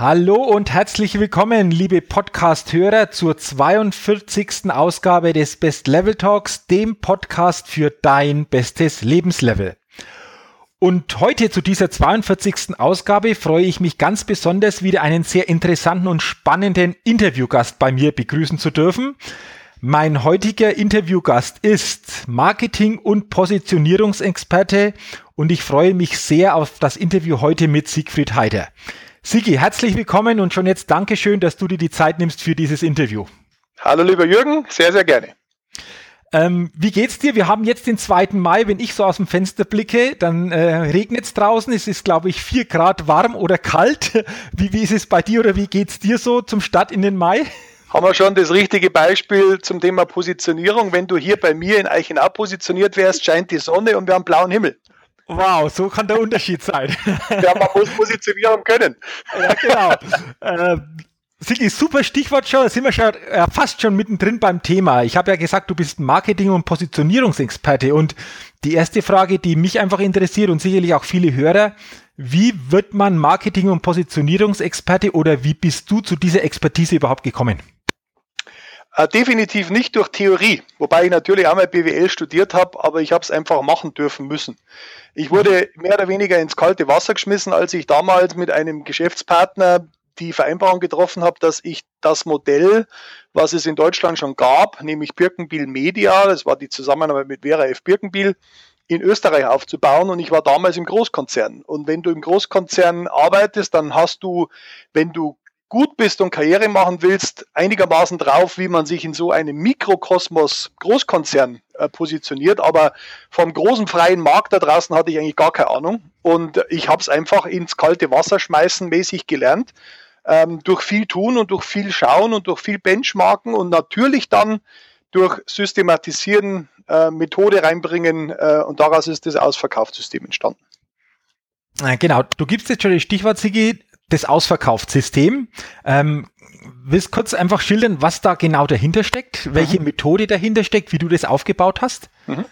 Hallo und herzlich willkommen, liebe Podcast-Hörer, zur 42. Ausgabe des Best Level Talks, dem Podcast für dein bestes Lebenslevel. Und heute zu dieser 42. Ausgabe freue ich mich ganz besonders wieder einen sehr interessanten und spannenden Interviewgast bei mir begrüßen zu dürfen. Mein heutiger Interviewgast ist Marketing- und Positionierungsexperte und ich freue mich sehr auf das Interview heute mit Siegfried Heider. Sigi, herzlich willkommen und schon jetzt Dankeschön, dass du dir die Zeit nimmst für dieses Interview. Hallo lieber Jürgen, sehr, sehr gerne. Ähm, wie geht's dir? Wir haben jetzt den 2. Mai. Wenn ich so aus dem Fenster blicke, dann äh, regnet es draußen. Es ist, glaube ich, 4 Grad warm oder kalt. Wie, wie ist es bei dir oder wie geht's dir so zum Start in den Mai? Haben wir schon das richtige Beispiel zum Thema Positionierung. Wenn du hier bei mir in Eichenau positioniert wärst, scheint die Sonne und wir haben blauen Himmel. Wow, so kann der Unterschied sein. Ja, man muss positionieren können. Ja, genau. äh, Sigi, super Stichwort schon, da sind wir schon äh, fast schon mittendrin beim Thema. Ich habe ja gesagt, du bist Marketing- und Positionierungsexperte und die erste Frage, die mich einfach interessiert und sicherlich auch viele Hörer, wie wird man Marketing- und Positionierungsexperte oder wie bist du zu dieser Expertise überhaupt gekommen? Äh, definitiv nicht durch Theorie, wobei ich natürlich auch mal BWL studiert habe, aber ich habe es einfach machen dürfen müssen. Ich wurde mehr oder weniger ins kalte Wasser geschmissen, als ich damals mit einem Geschäftspartner die Vereinbarung getroffen habe, dass ich das Modell, was es in Deutschland schon gab, nämlich Birkenbiel Media, das war die Zusammenarbeit mit Vera F. Birkenbiel, in Österreich aufzubauen und ich war damals im Großkonzern. Und wenn du im Großkonzern arbeitest, dann hast du, wenn du gut bist und Karriere machen willst, einigermaßen drauf, wie man sich in so einem Mikrokosmos Großkonzern äh, positioniert. Aber vom großen freien Markt da draußen hatte ich eigentlich gar keine Ahnung. Und ich habe es einfach ins kalte Wasser schmeißen mäßig gelernt. Ähm, durch viel tun und durch viel schauen und durch viel Benchmarken und natürlich dann durch Systematisieren, äh, Methode reinbringen äh, und daraus ist das Ausverkaufssystem entstanden. Genau, du gibst jetzt schon das Stichwort, Sigi, das Ausverkaufssystem. Ähm, willst kurz einfach schildern, was da genau dahinter steckt, welche mhm. Methode dahinter steckt, wie du das aufgebaut hast? Mhm.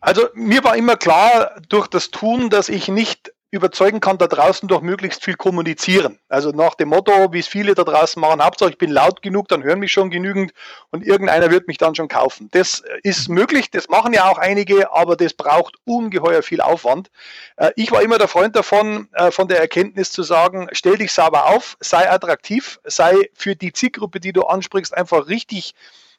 Also mir war immer klar durch das Tun, dass ich nicht überzeugen kann da draußen durch möglichst viel kommunizieren. Also nach dem Motto, wie es viele da draußen machen, Hauptsache ich bin laut genug, dann hören mich schon genügend und irgendeiner wird mich dann schon kaufen. Das ist möglich, das machen ja auch einige, aber das braucht ungeheuer viel Aufwand. Äh, ich war immer der Freund davon, äh, von der Erkenntnis zu sagen, stell dich sauber auf, sei attraktiv, sei für die Zielgruppe, die du ansprichst, einfach richtig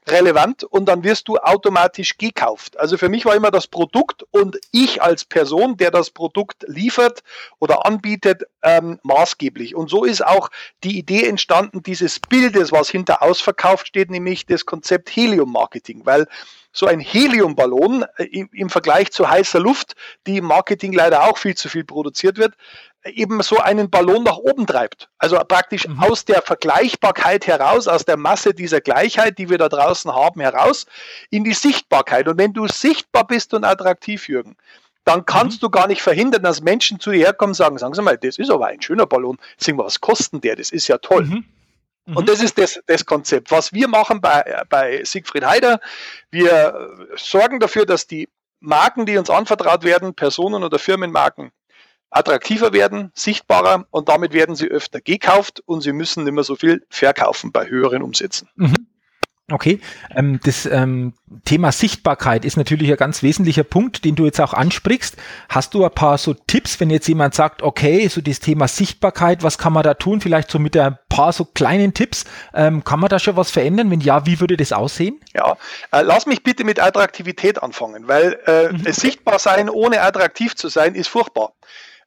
relevant und dann wirst du automatisch gekauft. Also für mich war immer das Produkt und ich als Person, der das Produkt liefert oder anbietet, ähm, maßgeblich. Und so ist auch die Idee entstanden dieses Bildes, was hinter ausverkauft steht, nämlich das Konzept Helium-Marketing, weil so ein Heliumballon äh, im Vergleich zu heißer Luft, die im Marketing leider auch viel zu viel produziert wird, eben so einen Ballon nach oben treibt. Also praktisch mhm. aus der Vergleichbarkeit heraus, aus der Masse dieser Gleichheit, die wir da draußen haben, heraus in die Sichtbarkeit. Und wenn du sichtbar bist und attraktiv, Jürgen, dann kannst mhm. du gar nicht verhindern, dass Menschen zu dir herkommen und sagen, sagen Sie mal, das ist aber ein schöner Ballon. Sing mal, was kostet der? Das ist ja toll. Mhm. Mhm. Und das ist das, das Konzept. Was wir machen bei, bei Siegfried Heider, wir sorgen dafür, dass die Marken, die uns anvertraut werden, Personen oder Firmenmarken, attraktiver werden, sichtbarer und damit werden sie öfter gekauft und sie müssen nicht mehr so viel verkaufen bei höheren Umsätzen. Mhm. Okay, ähm, das ähm, Thema Sichtbarkeit ist natürlich ein ganz wesentlicher Punkt, den du jetzt auch ansprichst. Hast du ein paar so Tipps, wenn jetzt jemand sagt, okay, so das Thema Sichtbarkeit, was kann man da tun? Vielleicht so mit ein paar so kleinen Tipps. Ähm, kann man da schon was verändern? Wenn ja, wie würde das aussehen? Ja, äh, lass mich bitte mit Attraktivität anfangen, weil äh, mhm. sichtbar sein ohne attraktiv zu sein ist furchtbar.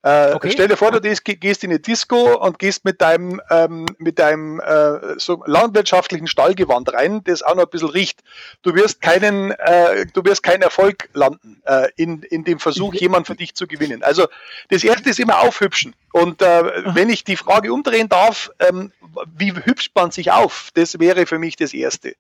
Äh, okay. Stell dir vor, du gehst in eine Disco und gehst mit deinem, ähm, mit deinem äh, so landwirtschaftlichen Stallgewand rein, das auch noch ein bisschen riecht. Du wirst keinen, äh, du wirst keinen Erfolg landen äh, in, in dem Versuch, jemand für dich zu gewinnen. Also das erste ist immer aufhübschen. Und äh, wenn ich die Frage umdrehen darf, ähm, wie hübscht man sich auf? Das wäre für mich das Erste.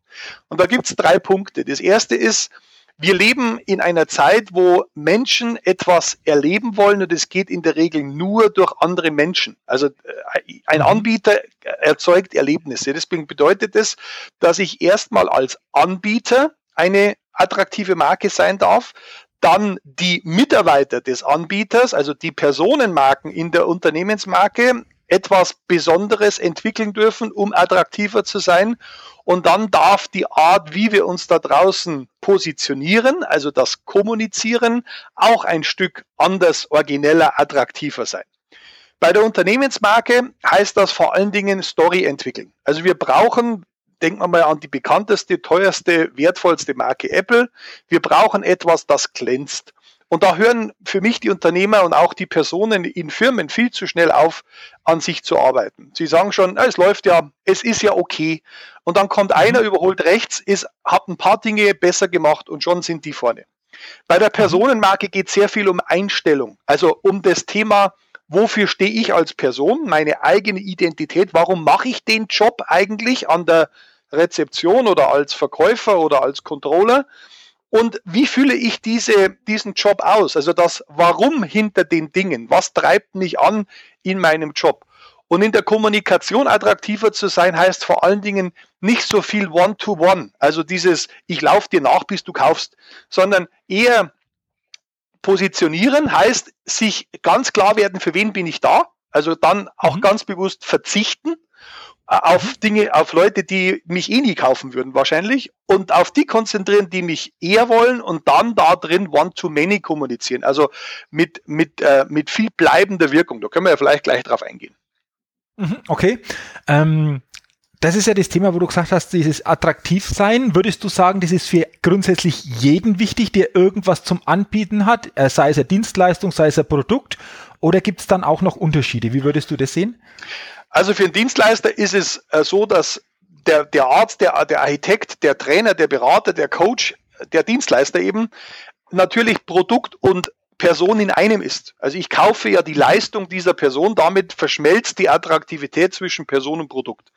Und da gibt es drei Punkte. Das erste ist, wir leben in einer Zeit, wo Menschen etwas erleben wollen und es geht in der Regel nur durch andere Menschen. Also äh, ein mhm. Anbieter erzeugt Erlebnisse. Deswegen bedeutet es, dass ich erstmal als Anbieter eine attraktive Marke sein darf, dann die Mitarbeiter des Anbieters, also die Personenmarken in der Unternehmensmarke, etwas Besonderes entwickeln dürfen, um attraktiver zu sein. Und dann darf die Art, wie wir uns da draußen positionieren, also das Kommunizieren, auch ein Stück anders, origineller, attraktiver sein. Bei der Unternehmensmarke heißt das vor allen Dingen Story entwickeln. Also wir brauchen, denken wir mal an die bekannteste, teuerste, wertvollste Marke Apple. Wir brauchen etwas, das glänzt. Und da hören für mich die Unternehmer und auch die Personen in Firmen viel zu schnell auf, an sich zu arbeiten. Sie sagen schon, es läuft ja, es ist ja okay. Und dann kommt einer, mhm. überholt rechts, ist, hat ein paar Dinge besser gemacht und schon sind die vorne. Bei der mhm. Personenmarke geht es sehr viel um Einstellung, also um das Thema, wofür stehe ich als Person, meine eigene Identität, warum mache ich den Job eigentlich an der Rezeption oder als Verkäufer oder als Controller und wie fühle ich diese, diesen Job aus? Also das Warum hinter den Dingen. Was treibt mich an in meinem Job? Und in der Kommunikation attraktiver zu sein, heißt vor allen Dingen nicht so viel One-to-One, -one, also dieses Ich laufe dir nach, bis du kaufst, sondern eher positionieren heißt sich ganz klar werden, für wen bin ich da, also dann auch mhm. ganz bewusst verzichten auf mhm. Dinge, auf Leute, die mich eh nie kaufen würden wahrscheinlich und auf die konzentrieren, die mich eher wollen und dann da drin One-to-Many kommunizieren. Also mit, mit, äh, mit viel bleibender Wirkung. Da können wir ja vielleicht gleich drauf eingehen. Mhm, okay. Ähm, das ist ja das Thema, wo du gesagt hast, dieses Attraktivsein. Würdest du sagen, das ist für grundsätzlich jeden wichtig, der irgendwas zum Anbieten hat, äh, sei es eine Dienstleistung, sei es ein Produkt? Oder gibt es dann auch noch Unterschiede? Wie würdest du das sehen? Also für einen Dienstleister ist es äh, so, dass der, der Arzt, der, der Architekt, der Trainer, der Berater, der Coach, der Dienstleister eben natürlich Produkt und Person in einem ist. Also ich kaufe ja die Leistung dieser Person, damit verschmelzt die Attraktivität zwischen Person und Produkt.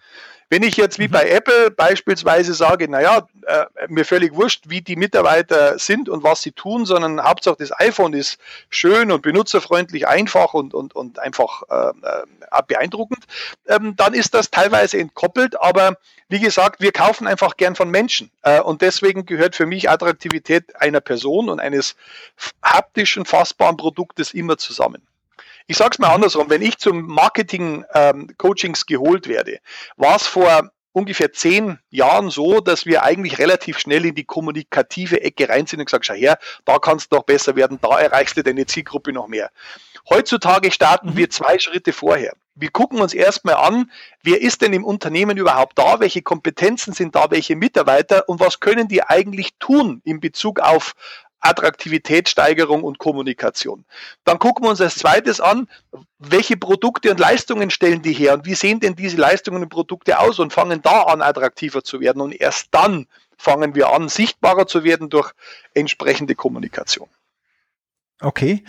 Wenn ich jetzt wie mhm. bei Apple beispielsweise sage, naja, äh, mir völlig wurscht, wie die Mitarbeiter sind und was sie tun, sondern Hauptsache das iPhone ist schön und benutzerfreundlich, einfach und, und, und einfach äh, äh, beeindruckend, ähm, dann ist das teilweise entkoppelt, aber wie gesagt, wir kaufen einfach gern von Menschen. Äh, und deswegen gehört für mich Attraktivität einer Person und eines haptischen, fassbaren Produktes immer zusammen. Ich sage es mal andersrum, wenn ich zum Marketing-Coachings ähm, geholt werde, war es vor ungefähr zehn Jahren so, dass wir eigentlich relativ schnell in die kommunikative Ecke rein sind und gesagt, schau her, da kannst du noch besser werden, da erreichst du deine Zielgruppe noch mehr. Heutzutage starten mhm. wir zwei Schritte vorher. Wir gucken uns erstmal an, wer ist denn im Unternehmen überhaupt da, welche Kompetenzen sind da, welche Mitarbeiter und was können die eigentlich tun in Bezug auf Attraktivitätssteigerung und Kommunikation. Dann gucken wir uns als zweites an, welche Produkte und Leistungen stellen die her und wie sehen denn diese Leistungen und Produkte aus und fangen da an, attraktiver zu werden. Und erst dann fangen wir an, sichtbarer zu werden durch entsprechende Kommunikation. Okay.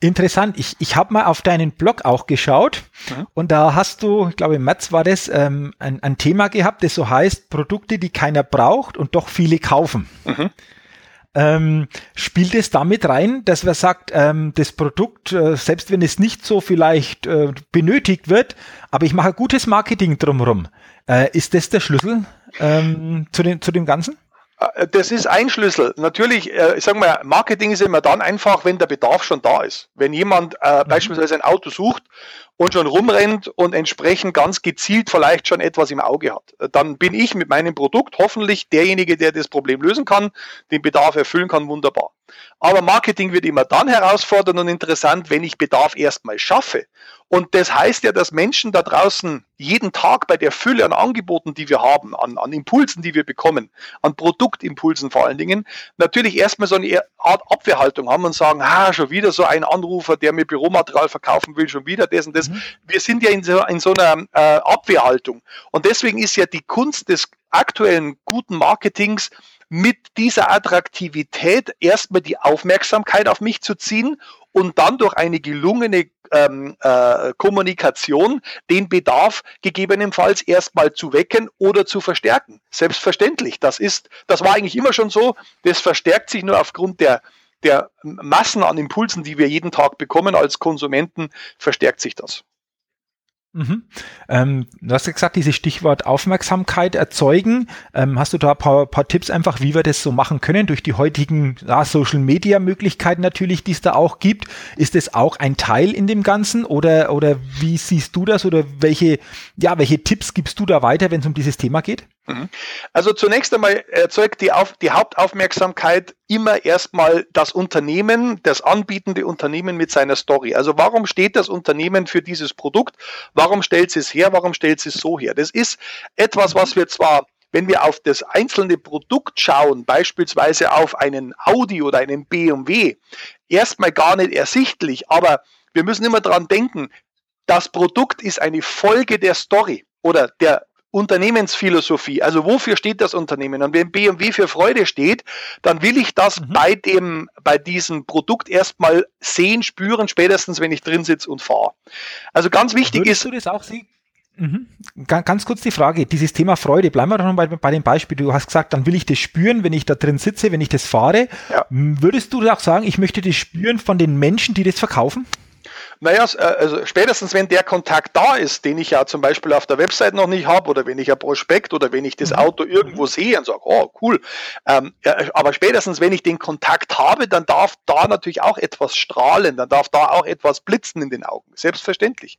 Interessant. Ich, ich habe mal auf deinen Blog auch geschaut mhm. und da hast du, ich glaube im März war das, ähm, ein, ein Thema gehabt, das so heißt, Produkte, die keiner braucht und doch viele kaufen. Mhm. Ähm, spielt es damit rein, dass man sagt, ähm, das Produkt, äh, selbst wenn es nicht so vielleicht äh, benötigt wird, aber ich mache gutes Marketing drumherum. Äh, ist das der Schlüssel ähm, zu, den, zu dem Ganzen? Äh, das ist ein Schlüssel. Natürlich, äh, ich sage mal, Marketing ist immer dann einfach, wenn der Bedarf schon da ist. Wenn jemand äh, mhm. beispielsweise ein Auto sucht und schon rumrennt und entsprechend ganz gezielt vielleicht schon etwas im Auge hat. Dann bin ich mit meinem Produkt hoffentlich derjenige, der das Problem lösen kann, den Bedarf erfüllen kann, wunderbar. Aber Marketing wird immer dann herausfordernd und interessant, wenn ich Bedarf erstmal schaffe. Und das heißt ja, dass Menschen da draußen jeden Tag bei der Fülle an Angeboten, die wir haben, an, an Impulsen, die wir bekommen, an Produktimpulsen vor allen Dingen, natürlich erstmal so eine Art Abwehrhaltung haben und sagen, ah, schon wieder so ein Anrufer, der mir Büromaterial verkaufen will, schon wieder das und das. Mhm. Wir sind ja in so, in so einer äh, Abwehrhaltung. Und deswegen ist ja die Kunst des aktuellen guten Marketings, mit dieser Attraktivität erstmal die Aufmerksamkeit auf mich zu ziehen und dann durch eine gelungene ähm, äh, Kommunikation den Bedarf gegebenenfalls erstmal zu wecken oder zu verstärken. Selbstverständlich. Das ist, das war eigentlich immer schon so. Das verstärkt sich nur aufgrund der der Massen an Impulsen, die wir jeden Tag bekommen als Konsumenten, verstärkt sich das. Mhm. Ähm, du hast ja gesagt, dieses Stichwort Aufmerksamkeit erzeugen. Ähm, hast du da ein paar, paar, Tipps einfach, wie wir das so machen können durch die heutigen ja, Social Media Möglichkeiten natürlich, die es da auch gibt? Ist das auch ein Teil in dem Ganzen oder, oder wie siehst du das oder welche, ja, welche Tipps gibst du da weiter, wenn es um dieses Thema geht? Mhm. Also zunächst einmal erzeugt die, Auf, die Hauptaufmerksamkeit immer erstmal das Unternehmen, das anbietende Unternehmen mit seiner Story. Also warum steht das Unternehmen für dieses Produkt? Warum stellt es her? Warum stellt es so her? Das ist etwas, was wir zwar wenn wir auf das einzelne Produkt schauen, beispielsweise auf einen Audi oder einen BMW, erstmal gar nicht ersichtlich, aber wir müssen immer dran denken, das Produkt ist eine Folge der Story oder der Unternehmensphilosophie. Also wofür steht das Unternehmen? Und wenn BMW für Freude steht, dann will ich das mhm. bei dem, bei diesem Produkt erstmal sehen, spüren, spätestens wenn ich drin sitze und fahre. Also ganz wichtig Würdest ist. Du das auch sehen? Mhm. Ganz kurz die Frage, dieses Thema Freude, bleiben wir doch noch bei, bei dem Beispiel. Du hast gesagt, dann will ich das spüren, wenn ich da drin sitze, wenn ich das fahre. Ja. Würdest du auch sagen, ich möchte das spüren von den Menschen, die das verkaufen? Naja, äh, also spätestens wenn der Kontakt da ist, den ich ja zum Beispiel auf der Website noch nicht habe oder wenn ich ein Prospekt oder wenn ich das mhm. Auto irgendwo sehe und sage, oh cool, ähm, ja, aber spätestens wenn ich den Kontakt habe, dann darf da natürlich auch etwas strahlen, dann darf da auch etwas blitzen in den Augen, selbstverständlich.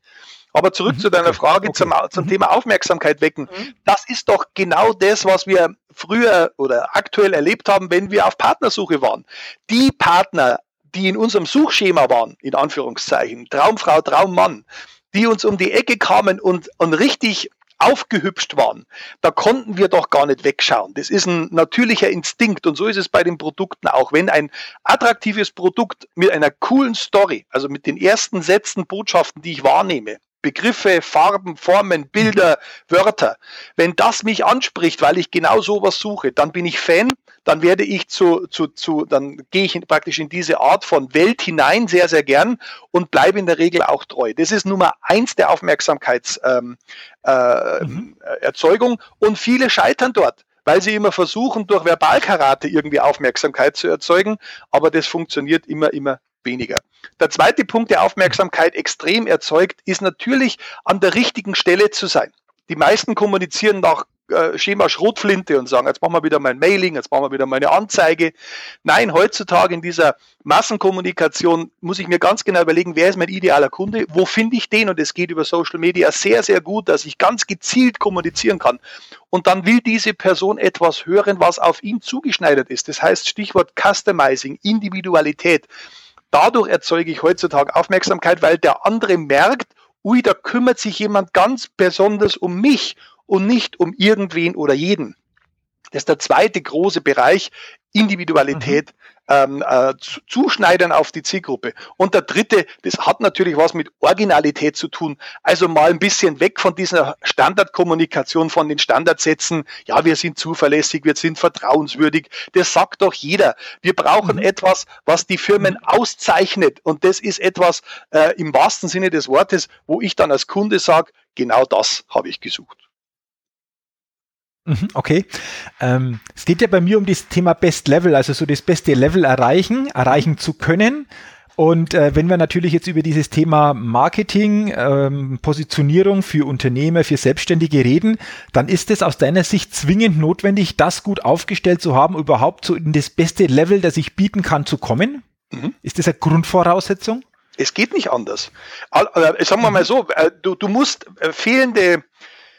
Aber zurück mhm. zu deiner Frage okay. zum, zum mhm. Thema Aufmerksamkeit wecken. Mhm. Das ist doch genau das, was wir früher oder aktuell erlebt haben, wenn wir auf Partnersuche waren. Die Partner, die in unserem Suchschema waren, in Anführungszeichen, Traumfrau, Traummann, die uns um die Ecke kamen und, und richtig aufgehübscht waren, da konnten wir doch gar nicht wegschauen. Das ist ein natürlicher Instinkt und so ist es bei den Produkten auch. Wenn ein attraktives Produkt mit einer coolen Story, also mit den ersten Sätzen, Botschaften, die ich wahrnehme, Begriffe, Farben, Formen, Bilder, Wörter. Wenn das mich anspricht, weil ich genau sowas suche, dann bin ich Fan, dann werde ich zu, zu, zu dann gehe ich in, praktisch in diese Art von Welt hinein, sehr, sehr gern und bleibe in der Regel auch treu. Das ist Nummer eins der Aufmerksamkeitserzeugung ähm, äh, mhm. Und viele scheitern dort weil sie immer versuchen, durch Verbalkarate irgendwie Aufmerksamkeit zu erzeugen, aber das funktioniert immer, immer weniger. Der zweite Punkt, der Aufmerksamkeit extrem erzeugt, ist natürlich an der richtigen Stelle zu sein. Die meisten kommunizieren nach äh, Schema Schrotflinte und sagen, jetzt machen wir wieder mein Mailing, jetzt machen wir wieder meine Anzeige. Nein, heutzutage in dieser Massenkommunikation muss ich mir ganz genau überlegen, wer ist mein idealer Kunde, wo finde ich den und es geht über Social Media sehr, sehr gut, dass ich ganz gezielt kommunizieren kann. Und dann will diese Person etwas hören, was auf ihn zugeschneidert ist. Das heißt Stichwort Customizing, Individualität. Dadurch erzeuge ich heutzutage Aufmerksamkeit, weil der andere merkt, ui, da kümmert sich jemand ganz besonders um mich und nicht um irgendwen oder jeden. Das ist der zweite große Bereich, Individualität, mhm ähm, äh, zuschneidern auf die Zielgruppe. Und der dritte, das hat natürlich was mit Originalität zu tun. Also mal ein bisschen weg von dieser Standardkommunikation, von den Standardsätzen. Ja, wir sind zuverlässig, wir sind vertrauenswürdig. Das sagt doch jeder. Wir brauchen mhm. etwas, was die Firmen auszeichnet. Und das ist etwas äh, im wahrsten Sinne des Wortes, wo ich dann als Kunde sage, genau das habe ich gesucht. Mhm, okay. Ähm, es geht ja bei mir um das Thema Best Level, also so das beste Level erreichen, erreichen zu können. Und äh, wenn wir natürlich jetzt über dieses Thema Marketing, ähm, Positionierung für Unternehmer, für Selbstständige reden, dann ist es aus deiner Sicht zwingend notwendig, das gut aufgestellt zu haben, überhaupt so in das beste Level, das ich bieten kann, zu kommen? Mhm. Ist das eine Grundvoraussetzung? Es geht nicht anders. Äh, sagen wir mal so, äh, du, du musst äh, fehlende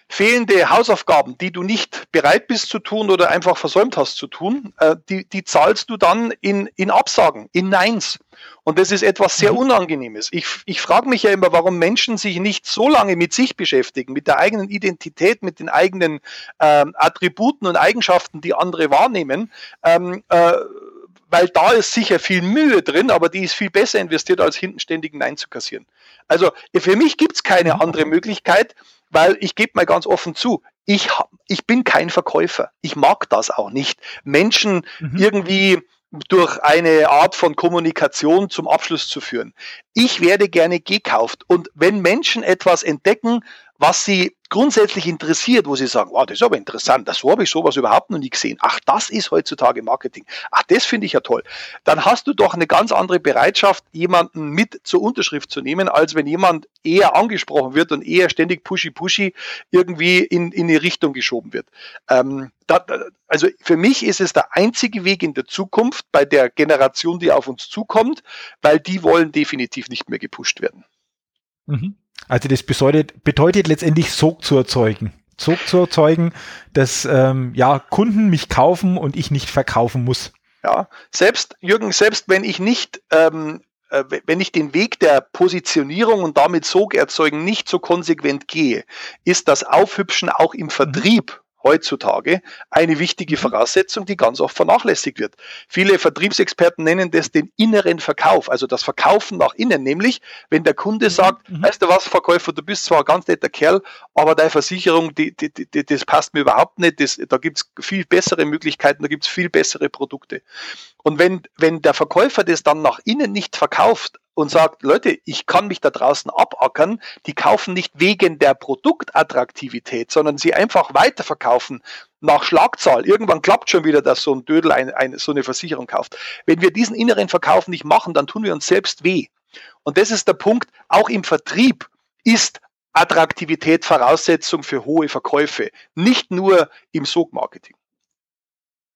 fehlende Hausaufgaben, die du nicht bereit bist zu tun oder einfach versäumt hast zu tun, äh, die, die zahlst du dann in, in Absagen, in Neins. Und das ist etwas sehr mhm. Unangenehmes. Ich, ich frage mich ja immer, warum Menschen sich nicht so lange mit sich beschäftigen, mit der eigenen Identität, mit den eigenen ähm, Attributen und Eigenschaften, die andere wahrnehmen. Ähm, äh, weil da ist sicher viel Mühe drin, aber die ist viel besser investiert, als hinten ständig Nein zu kassieren. Also für mich gibt es keine mhm. andere Möglichkeit, weil ich gebe mal ganz offen zu, ich, ich bin kein Verkäufer. Ich mag das auch nicht. Menschen mhm. irgendwie durch eine Art von Kommunikation zum Abschluss zu führen. Ich werde gerne gekauft. Und wenn Menschen etwas entdecken, was sie grundsätzlich interessiert, wo sie sagen, wow, das ist aber interessant, so habe ich sowas überhaupt noch nie gesehen. Ach, das ist heutzutage Marketing. Ach, das finde ich ja toll. Dann hast du doch eine ganz andere Bereitschaft, jemanden mit zur Unterschrift zu nehmen, als wenn jemand eher angesprochen wird und eher ständig pushy-pushy irgendwie in, in die Richtung geschoben wird. Ähm, da, also für mich ist es der einzige Weg in der Zukunft bei der Generation, die auf uns zukommt, weil die wollen definitiv nicht mehr gepusht werden. Mhm. Also das bedeutet, bedeutet letztendlich Sog zu erzeugen. Sog zu erzeugen, dass ähm, ja, Kunden mich kaufen und ich nicht verkaufen muss. Ja, selbst, Jürgen, selbst wenn ich nicht, ähm, äh, wenn ich den Weg der Positionierung und damit Sog erzeugen nicht so konsequent gehe, ist das Aufhübschen auch im Vertrieb heutzutage eine wichtige mhm. Voraussetzung, die ganz oft vernachlässigt wird. Viele Vertriebsexperten nennen das den inneren Verkauf, also das Verkaufen nach innen, nämlich wenn der Kunde mhm. sagt, mhm. weißt du was, Verkäufer, du bist zwar ein ganz netter Kerl, aber deine Versicherung, die, die, die, das passt mir überhaupt nicht, das, da gibt es viel bessere Möglichkeiten, da gibt es viel bessere Produkte. Und wenn, wenn der Verkäufer das dann nach innen nicht verkauft, und sagt, Leute, ich kann mich da draußen abackern, die kaufen nicht wegen der Produktattraktivität, sondern sie einfach weiterverkaufen nach Schlagzahl. Irgendwann klappt schon wieder, dass so ein Dödel ein, ein, so eine Versicherung kauft. Wenn wir diesen inneren Verkauf nicht machen, dann tun wir uns selbst weh. Und das ist der Punkt, auch im Vertrieb ist Attraktivität Voraussetzung für hohe Verkäufe, nicht nur im Sogmarketing.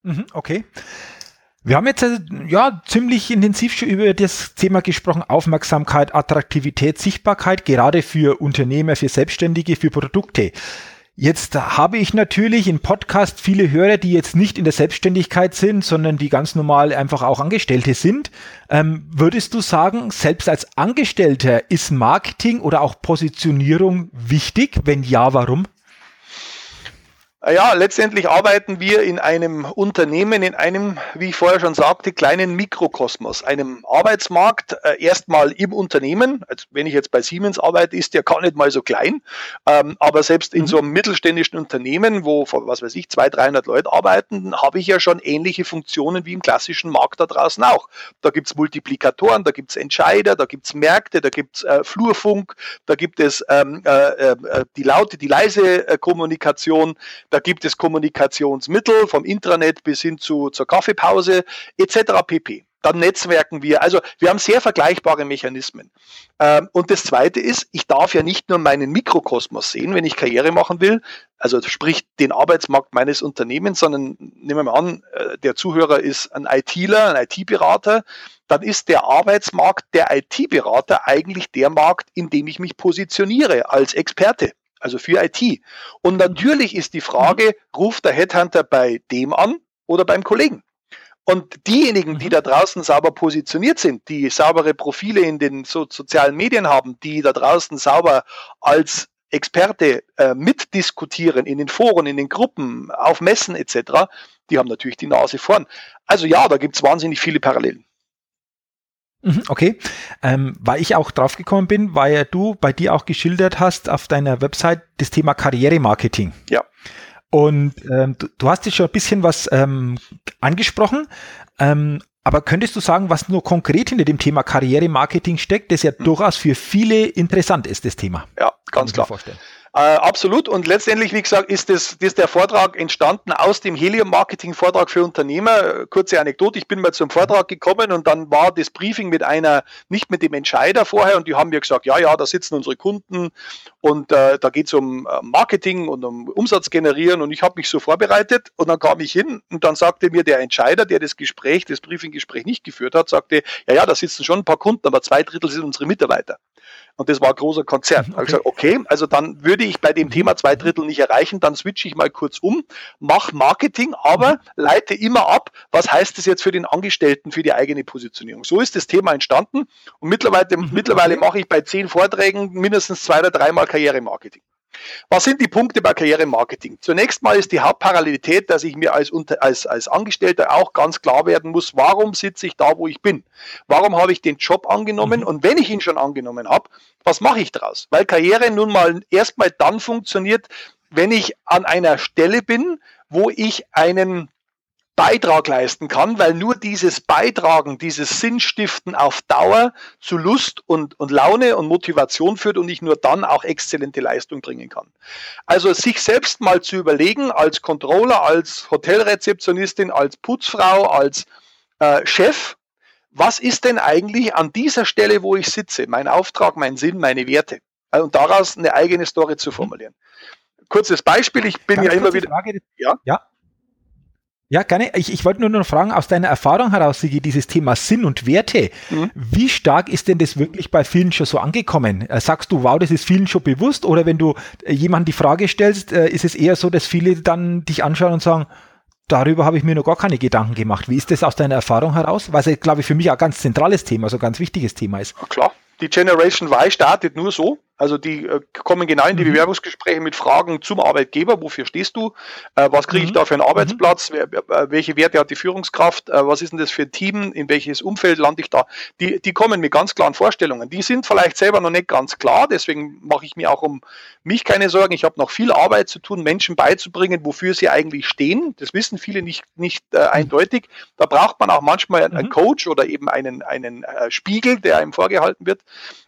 Mhm, okay. Wir haben jetzt äh, ja ziemlich intensiv schon über das Thema gesprochen, Aufmerksamkeit, Attraktivität, Sichtbarkeit, gerade für Unternehmer, für Selbstständige, für Produkte. Jetzt habe ich natürlich im Podcast viele Hörer, die jetzt nicht in der Selbstständigkeit sind, sondern die ganz normal einfach auch Angestellte sind. Ähm, würdest du sagen, selbst als Angestellter ist Marketing oder auch Positionierung wichtig? Wenn ja, warum? Ja, letztendlich arbeiten wir in einem Unternehmen, in einem, wie ich vorher schon sagte, kleinen Mikrokosmos, einem Arbeitsmarkt, äh, erstmal im Unternehmen. Also wenn ich jetzt bei Siemens arbeite, ist der gar nicht mal so klein. Ähm, aber selbst in mhm. so einem mittelständischen Unternehmen, wo, was weiß ich, 200, 300 Leute arbeiten, habe ich ja schon ähnliche Funktionen wie im klassischen Markt da draußen auch. Da gibt's Multiplikatoren, da gibt's Entscheider, da gibt's Märkte, da gibt's äh, Flurfunk, da gibt es ähm, äh, äh, die laute, die leise äh, Kommunikation da gibt es Kommunikationsmittel vom Intranet bis hin zu, zur Kaffeepause etc. pp. Dann netzwerken wir. Also wir haben sehr vergleichbare Mechanismen. Ähm, und das Zweite ist, ich darf ja nicht nur meinen Mikrokosmos sehen, wenn ich Karriere machen will, also sprich den Arbeitsmarkt meines Unternehmens, sondern nehmen wir mal an, äh, der Zuhörer ist ein ITler, ein IT-Berater, dann ist der Arbeitsmarkt der IT-Berater eigentlich der Markt, in dem ich mich positioniere als Experte also für IT. Und natürlich ist die Frage, ruft der Headhunter bei dem an oder beim Kollegen? Und diejenigen, die mhm. da draußen sauber positioniert sind, die saubere Profile in den so sozialen Medien haben, die da draußen sauber als Experte äh, mitdiskutieren in den Foren, in den Gruppen, auf Messen etc., die haben natürlich die Nase vorn. Also ja, da gibt es wahnsinnig viele Parallelen. Mhm, okay, ähm, weil ich auch draufgekommen bin, weil du bei dir auch geschildert hast auf deiner Website das Thema Karrieremarketing. Ja. Und ähm, du, du, hast jetzt schon ein bisschen was ähm, angesprochen, ähm, aber könntest du sagen, was nur konkret hinter dem Thema Karrieremarketing steckt, das ja mhm. durchaus für viele interessant ist, das Thema? Ja, ganz klar. Äh, absolut. Und letztendlich, wie gesagt, ist, das, ist der Vortrag entstanden aus dem Helium-Marketing-Vortrag für Unternehmer. Kurze Anekdote, ich bin mal zum Vortrag gekommen und dann war das Briefing mit einer, nicht mit dem Entscheider vorher und die haben mir gesagt, ja, ja, da sitzen unsere Kunden und äh, da geht es um äh, Marketing und um Umsatz generieren und ich habe mich so vorbereitet und dann kam ich hin und dann sagte mir der Entscheider, der das Gespräch, das Briefing-Gespräch nicht geführt hat, sagte, ja, ja, da sitzen schon ein paar Kunden, aber zwei Drittel sind unsere Mitarbeiter. Und das war ein großer Konzern. Okay. Da habe ich gesagt, okay, also dann würde ich bei dem mhm. Thema zwei Drittel nicht erreichen, dann switche ich mal kurz um, mache Marketing, aber mhm. leite immer ab, was heißt das jetzt für den Angestellten, für die eigene Positionierung. So ist das Thema entstanden und mittlerweile, mhm. mittlerweile mache ich bei zehn Vorträgen mindestens zwei oder dreimal Karrieremarketing. Was sind die Punkte bei Karrieremarketing? Zunächst mal ist die Hauptparallelität, dass ich mir als, als, als Angestellter auch ganz klar werden muss, warum sitze ich da, wo ich bin? Warum habe ich den Job angenommen? Mhm. Und wenn ich ihn schon angenommen habe, was mache ich daraus? Weil Karriere nun mal erstmal dann funktioniert, wenn ich an einer Stelle bin, wo ich einen Beitrag leisten kann, weil nur dieses Beitragen, dieses Sinnstiften auf Dauer zu Lust und, und Laune und Motivation führt und ich nur dann auch exzellente Leistung bringen kann. Also sich selbst mal zu überlegen, als Controller, als Hotelrezeptionistin, als Putzfrau, als äh, Chef, was ist denn eigentlich an dieser Stelle, wo ich sitze, mein Auftrag, mein Sinn, meine Werte? Und daraus eine eigene Story zu formulieren. Kurzes Beispiel, ich bin Ganz ja immer wieder. Frage, ja? ja? Ja, gerne. Ich, ich wollte nur noch fragen, aus deiner Erfahrung heraus, Sigi, dieses Thema Sinn und Werte, mhm. wie stark ist denn das wirklich bei vielen schon so angekommen? Äh, sagst du, wow, das ist vielen schon bewusst? Oder wenn du äh, jemandem die Frage stellst, äh, ist es eher so, dass viele dann dich anschauen und sagen, darüber habe ich mir noch gar keine Gedanken gemacht. Wie ist das aus deiner Erfahrung heraus? Weil es, glaube ich, für mich ein ganz zentrales Thema, so ein ganz wichtiges Thema ist. klar, die Generation Y startet nur so. Also die äh, kommen genau in die mhm. Bewerbungsgespräche mit Fragen zum Arbeitgeber, wofür stehst du, äh, was kriege ich mhm. da für einen Arbeitsplatz, wer, äh, welche Werte hat die Führungskraft, äh, was ist denn das für ein Team, in welches Umfeld lande ich da. Die, die kommen mit ganz klaren Vorstellungen. Die sind vielleicht selber noch nicht ganz klar, deswegen mache ich mir auch um mich keine Sorgen. Ich habe noch viel Arbeit zu tun, Menschen beizubringen, wofür sie eigentlich stehen. Das wissen viele nicht, nicht äh, mhm. eindeutig. Da braucht man auch manchmal einen mhm. Coach oder eben einen, einen äh, Spiegel, der einem vorgehalten wird.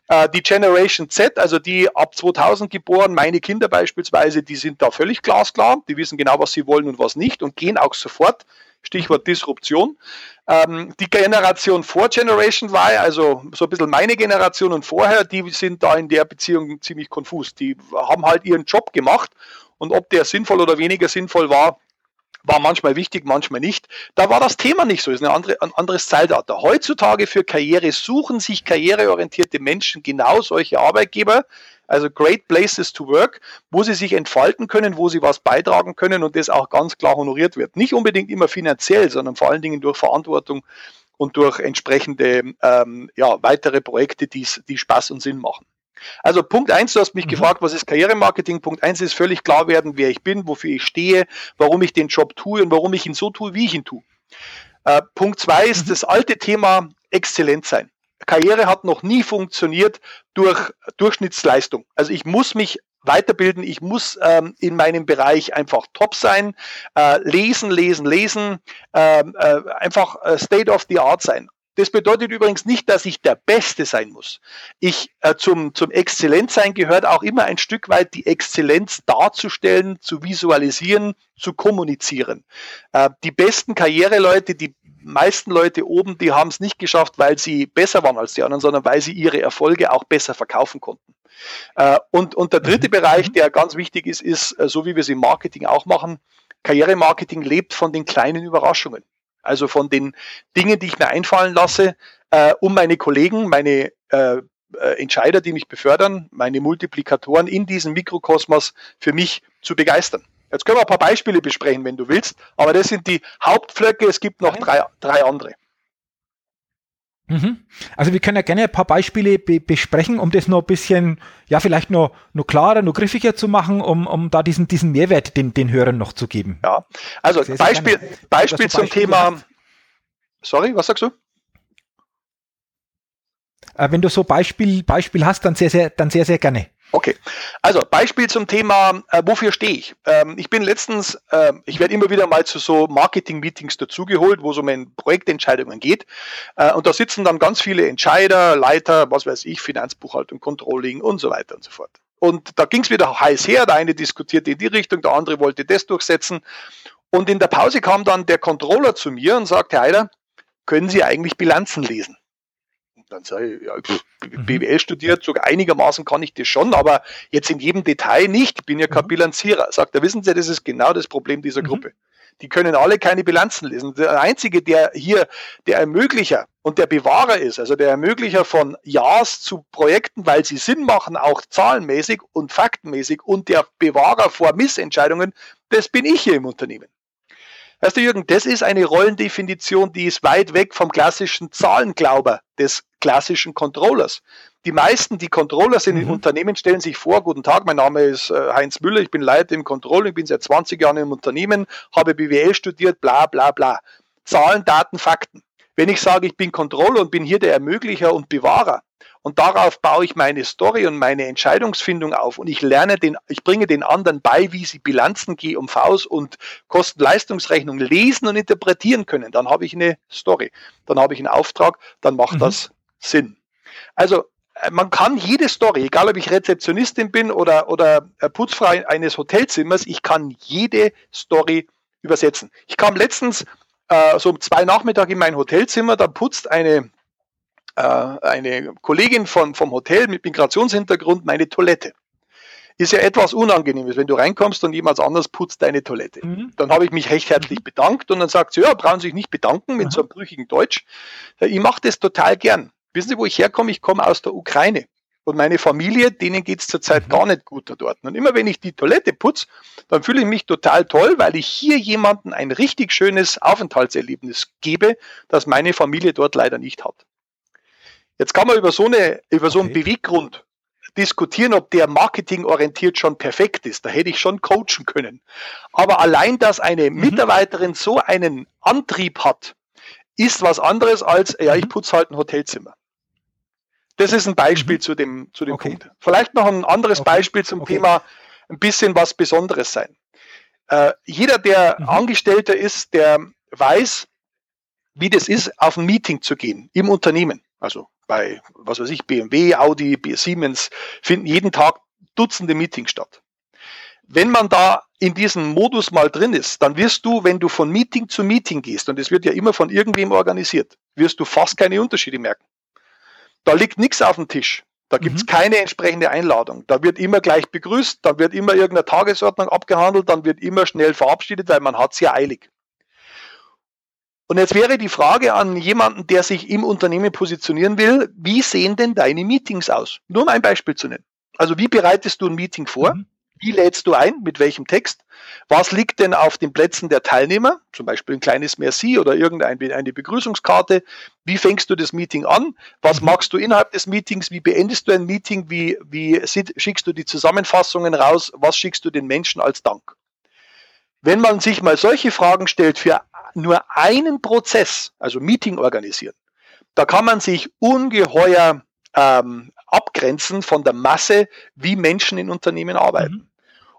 Äh, die Generation Z, also die ab 2000 geboren, meine Kinder beispielsweise, die sind da völlig glasklar. Die wissen genau, was sie wollen und was nicht und gehen auch sofort. Stichwort Disruption. Ähm, die Generation vor Generation Y, also so ein bisschen meine Generation und vorher, die sind da in der Beziehung ziemlich konfus. Die haben halt ihren Job gemacht und ob der sinnvoll oder weniger sinnvoll war, war manchmal wichtig, manchmal nicht. Da war das Thema nicht so, ist eine andere, ein anderes Zeitalter. Heutzutage für Karriere suchen sich karriereorientierte Menschen genau solche Arbeitgeber, also Great Places to Work, wo sie sich entfalten können, wo sie was beitragen können und das auch ganz klar honoriert wird. Nicht unbedingt immer finanziell, sondern vor allen Dingen durch Verantwortung und durch entsprechende ähm, ja, weitere Projekte, die Spaß und Sinn machen. Also Punkt eins, du hast mich mhm. gefragt, was ist Karrieremarketing? Punkt eins ist völlig klar werden, wer ich bin, wofür ich stehe, warum ich den Job tue und warum ich ihn so tue, wie ich ihn tue. Äh, Punkt zwei ist mhm. das alte Thema Exzellenz sein. Karriere hat noch nie funktioniert durch Durchschnittsleistung. Also ich muss mich weiterbilden, ich muss ähm, in meinem Bereich einfach top sein, äh, lesen, lesen, lesen, ähm, äh, einfach äh, State of the Art sein. Das bedeutet übrigens nicht, dass ich der Beste sein muss. Ich äh, zum, zum Exzellenzsein gehört auch immer ein Stück weit die Exzellenz darzustellen, zu visualisieren, zu kommunizieren. Äh, die besten Karriereleute, die meisten Leute oben, die haben es nicht geschafft, weil sie besser waren als die anderen, sondern weil sie ihre Erfolge auch besser verkaufen konnten. Äh, und, und der dritte mhm. Bereich, der ganz wichtig ist, ist, äh, so wie wir es im Marketing auch machen, Karrieremarketing lebt von den kleinen Überraschungen. Also von den Dingen, die ich mir einfallen lasse, äh, um meine Kollegen, meine äh, äh, Entscheider, die mich befördern, meine Multiplikatoren in diesem Mikrokosmos für mich zu begeistern. Jetzt können wir ein paar Beispiele besprechen, wenn du willst, aber das sind die Hauptflöcke, es gibt noch drei, drei andere. Mhm. Also wir können ja gerne ein paar Beispiele be besprechen, um das noch ein bisschen, ja, vielleicht noch, noch klarer, noch griffiger zu machen, um, um da diesen, diesen Mehrwert den, den Hörern noch zu geben. Ja, also sehr, sehr Beispiel, gerne. Beispiel zum Beispiel Thema. Sorry, was sagst du? Äh, wenn du so Beispiel, Beispiel hast, dann sehr, sehr, dann sehr, sehr gerne. Okay, also Beispiel zum Thema, äh, wofür stehe ich? Ähm, ich bin letztens, äh, ich werde immer wieder mal zu so Marketing-Meetings dazugeholt, wo es um Projektentscheidungen geht. Äh, und da sitzen dann ganz viele Entscheider, Leiter, was weiß ich, Finanzbuchhaltung, Controlling und so weiter und so fort. Und da ging es wieder heiß her. Der eine diskutierte in die Richtung, der andere wollte das durchsetzen. Und in der Pause kam dann der Controller zu mir und sagte, Heider, können Sie eigentlich Bilanzen lesen? Dann sage ich, ja, BWL studiert, sogar einigermaßen kann ich das schon, aber jetzt in jedem Detail nicht. Ich bin ja kein mhm. Bilanzierer. Sagt er, wissen Sie, das ist genau das Problem dieser mhm. Gruppe. Die können alle keine Bilanzen lesen. Der einzige, der hier der Ermöglicher und der Bewahrer ist, also der Ermöglicher von Ja's zu Projekten, weil sie Sinn machen, auch zahlenmäßig und faktenmäßig und der Bewahrer vor Missentscheidungen, das bin ich hier im Unternehmen. Weißt du, Jürgen, das ist eine Rollendefinition, die ist weit weg vom klassischen Zahlenglauber des klassischen Controllers. Die meisten, die Controller sind mhm. in Unternehmen, stellen sich vor, guten Tag, mein Name ist äh, Heinz Müller, ich bin Leiter im Controlling, bin seit 20 Jahren im Unternehmen, habe BWL studiert, bla bla bla. Zahlen, Daten, Fakten. Wenn ich sage, ich bin Controller und bin hier der Ermöglicher und Bewahrer und darauf baue ich meine Story und meine Entscheidungsfindung auf und ich lerne den, ich bringe den anderen bei, wie sie Bilanzen, GUVs und Kosten-Leistungsrechnung lesen und interpretieren können, dann habe ich eine Story, dann habe ich einen Auftrag, dann macht mhm. das Sinn. Also äh, man kann jede Story, egal ob ich Rezeptionistin bin oder, oder äh, Putzfrau eines Hotelzimmers, ich kann jede Story übersetzen. Ich kam letztens äh, so um zwei Nachmittag in mein Hotelzimmer, da putzt eine, äh, eine Kollegin von, vom Hotel mit Migrationshintergrund meine Toilette. Ist ja etwas Unangenehmes, wenn du reinkommst und jemand anders putzt deine Toilette. Mhm. Dann habe ich mich recht herzlich mhm. bedankt und dann sagt sie, ja, brauchen Sie sich nicht bedanken mit Aha. so einem brüchigen Deutsch. Ich mache das total gern. Wissen Sie, wo ich herkomme? Ich komme aus der Ukraine. Und meine Familie, denen geht's zurzeit mhm. gar nicht gut da dort. Und immer wenn ich die Toilette putze, dann fühle ich mich total toll, weil ich hier jemanden ein richtig schönes Aufenthaltserlebnis gebe, das meine Familie dort leider nicht hat. Jetzt kann man über so, eine, über so einen Beweggrund diskutieren, ob der marketingorientiert schon perfekt ist. Da hätte ich schon coachen können. Aber allein, dass eine mhm. Mitarbeiterin so einen Antrieb hat, ist was anderes als, ja, ich mhm. putze halt ein Hotelzimmer. Das ist ein Beispiel mhm. zu dem, zu dem okay. Punkt. Vielleicht noch ein anderes okay. Beispiel zum okay. Thema ein bisschen was Besonderes sein. Äh, jeder, der mhm. Angestellter ist, der weiß, wie das ist, auf ein Meeting zu gehen im Unternehmen. Also bei, was weiß ich, BMW, Audi, Siemens finden jeden Tag Dutzende Meetings statt. Wenn man da in diesem Modus mal drin ist, dann wirst du, wenn du von Meeting zu Meeting gehst, und es wird ja immer von irgendwem organisiert, wirst du fast keine Unterschiede merken. Da liegt nichts auf dem Tisch. Da gibt es mhm. keine entsprechende Einladung. Da wird immer gleich begrüßt, da wird immer irgendeine Tagesordnung abgehandelt, dann wird immer schnell verabschiedet, weil man hat es ja eilig. Und jetzt wäre die Frage an jemanden, der sich im Unternehmen positionieren will, wie sehen denn deine Meetings aus? Nur um ein Beispiel zu nennen. Also wie bereitest du ein Meeting vor? Mhm. Wie lädst du ein? Mit welchem Text? Was liegt denn auf den Plätzen der Teilnehmer? Zum Beispiel ein kleines Merci oder irgendeine Begrüßungskarte. Wie fängst du das Meeting an? Was mhm. machst du innerhalb des Meetings? Wie beendest du ein Meeting? Wie, wie schickst du die Zusammenfassungen raus? Was schickst du den Menschen als Dank? Wenn man sich mal solche Fragen stellt für nur einen Prozess, also Meeting organisieren, da kann man sich ungeheuer ähm, abgrenzen von der Masse, wie Menschen in Unternehmen arbeiten. Mhm.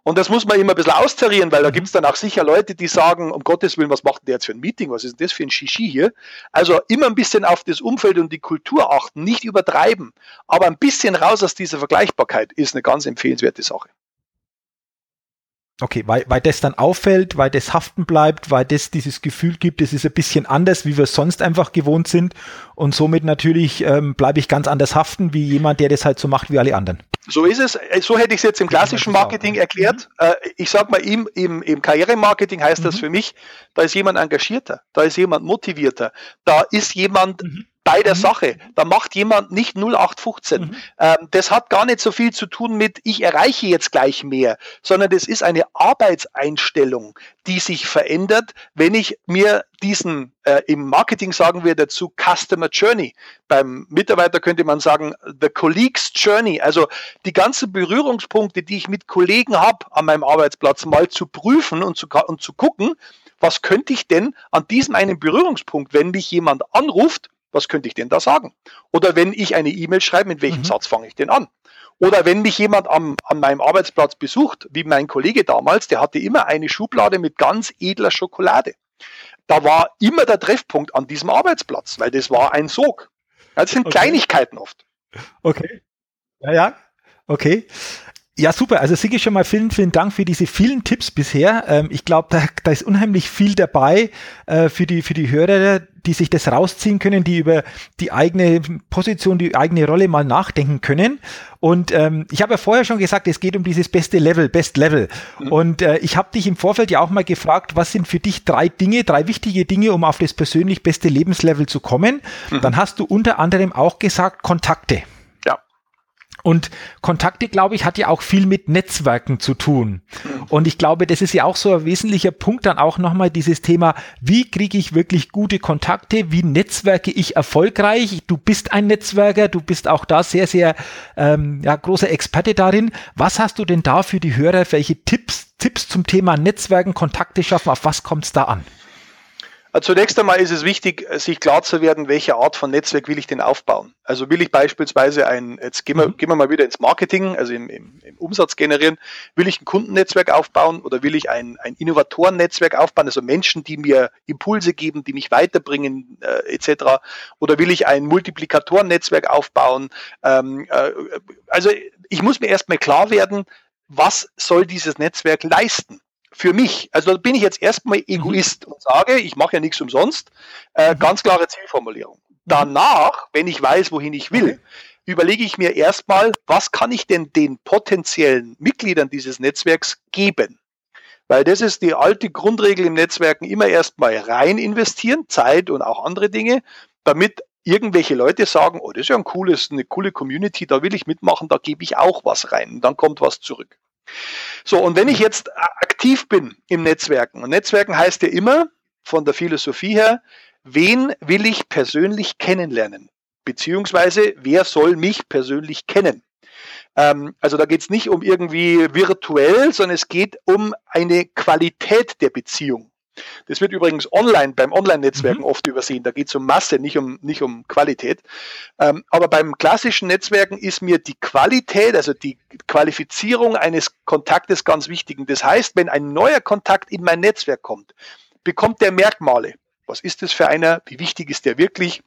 Und das muss man immer ein bisschen austarieren, weil da gibt es dann auch sicher Leute, die sagen, um Gottes Willen, was macht der jetzt für ein Meeting? Was ist denn das für ein Shishi hier? Also immer ein bisschen auf das Umfeld und die Kultur achten, nicht übertreiben, aber ein bisschen raus aus dieser Vergleichbarkeit ist eine ganz empfehlenswerte Sache. Okay, weil, weil das dann auffällt, weil das haften bleibt, weil das dieses Gefühl gibt, es ist ein bisschen anders, wie wir es sonst einfach gewohnt sind. Und somit natürlich ähm, bleibe ich ganz anders haften, wie jemand, der das halt so macht wie alle anderen. So ist es. Äh, so hätte ich es jetzt im klassischen Marketing erklärt. Mhm. Äh, ich sag mal, im, im, im Karrieremarketing heißt mhm. das für mich, da ist jemand engagierter, da ist jemand motivierter, da ist jemand mhm bei der mhm. Sache. Da macht jemand nicht 0815. Mhm. Ähm, das hat gar nicht so viel zu tun mit, ich erreiche jetzt gleich mehr, sondern das ist eine Arbeitseinstellung, die sich verändert, wenn ich mir diesen, äh, im Marketing sagen wir dazu Customer Journey. Beim Mitarbeiter könnte man sagen, the colleague's Journey. Also die ganzen Berührungspunkte, die ich mit Kollegen habe an meinem Arbeitsplatz, mal zu prüfen und zu, und zu gucken, was könnte ich denn an diesem einen Berührungspunkt, wenn mich jemand anruft, was könnte ich denn da sagen? Oder wenn ich eine E-Mail schreibe, mit welchem mhm. Satz fange ich denn an? Oder wenn mich jemand am, an meinem Arbeitsplatz besucht, wie mein Kollege damals, der hatte immer eine Schublade mit ganz edler Schokolade. Da war immer der Treffpunkt an diesem Arbeitsplatz, weil das war ein Sog. Das sind okay. Kleinigkeiten oft. Okay. Ja, ja. Okay. Ja, super. Also Sigi, schon mal vielen, vielen Dank für diese vielen Tipps bisher. Ähm, ich glaube, da, da ist unheimlich viel dabei äh, für, die, für die Hörer, die sich das rausziehen können, die über die eigene Position, die eigene Rolle mal nachdenken können. Und ähm, ich habe ja vorher schon gesagt, es geht um dieses beste Level, Best Level. Mhm. Und äh, ich habe dich im Vorfeld ja auch mal gefragt, was sind für dich drei Dinge, drei wichtige Dinge, um auf das persönlich beste Lebenslevel zu kommen. Mhm. Dann hast du unter anderem auch gesagt Kontakte. Und Kontakte, glaube ich, hat ja auch viel mit Netzwerken zu tun. Und ich glaube, das ist ja auch so ein wesentlicher Punkt dann auch nochmal dieses Thema, wie kriege ich wirklich gute Kontakte, wie netzwerke ich erfolgreich? Du bist ein Netzwerker, du bist auch da sehr, sehr ähm, ja, großer Experte darin. Was hast du denn da für die Hörer? Welche Tipps, Tipps zum Thema Netzwerken, Kontakte schaffen? Auf was kommt es da an? Also zunächst einmal ist es wichtig, sich klar zu werden, welche Art von Netzwerk will ich denn aufbauen. Also will ich beispielsweise ein, jetzt gehen wir, mhm. gehen wir mal wieder ins Marketing, also im, im, im, Umsatz generieren, will ich ein Kundennetzwerk aufbauen oder will ich ein, ein Innovatorennetzwerk aufbauen, also Menschen, die mir Impulse geben, die mich weiterbringen, äh, etc. Oder will ich ein Multiplikatorennetzwerk aufbauen? Ähm, äh, also ich muss mir erstmal klar werden, was soll dieses Netzwerk leisten? Für mich, also da bin ich jetzt erstmal mhm. Egoist und sage, ich mache ja nichts umsonst, äh, mhm. ganz klare Zielformulierung. Danach, wenn ich weiß, wohin ich will, überlege ich mir erstmal, was kann ich denn den potenziellen Mitgliedern dieses Netzwerks geben? Weil das ist die alte Grundregel im Netzwerken, immer erstmal rein investieren, Zeit und auch andere Dinge, damit irgendwelche Leute sagen, oh, das ist ja ein cooles, eine coole Community, da will ich mitmachen, da gebe ich auch was rein. Und dann kommt was zurück. So, und wenn ich jetzt aktiv bin im Netzwerken, und Netzwerken heißt ja immer von der Philosophie her, wen will ich persönlich kennenlernen? Beziehungsweise, wer soll mich persönlich kennen? Ähm, also da geht es nicht um irgendwie virtuell, sondern es geht um eine Qualität der Beziehung. Das wird übrigens online, beim Online-Netzwerken mhm. oft übersehen. Da geht es um Masse, nicht um, nicht um Qualität. Ähm, aber beim klassischen Netzwerken ist mir die Qualität, also die Qualifizierung eines Kontaktes ganz wichtig. Und das heißt, wenn ein neuer Kontakt in mein Netzwerk kommt, bekommt der Merkmale. Was ist das für einer? Wie wichtig ist der wirklich?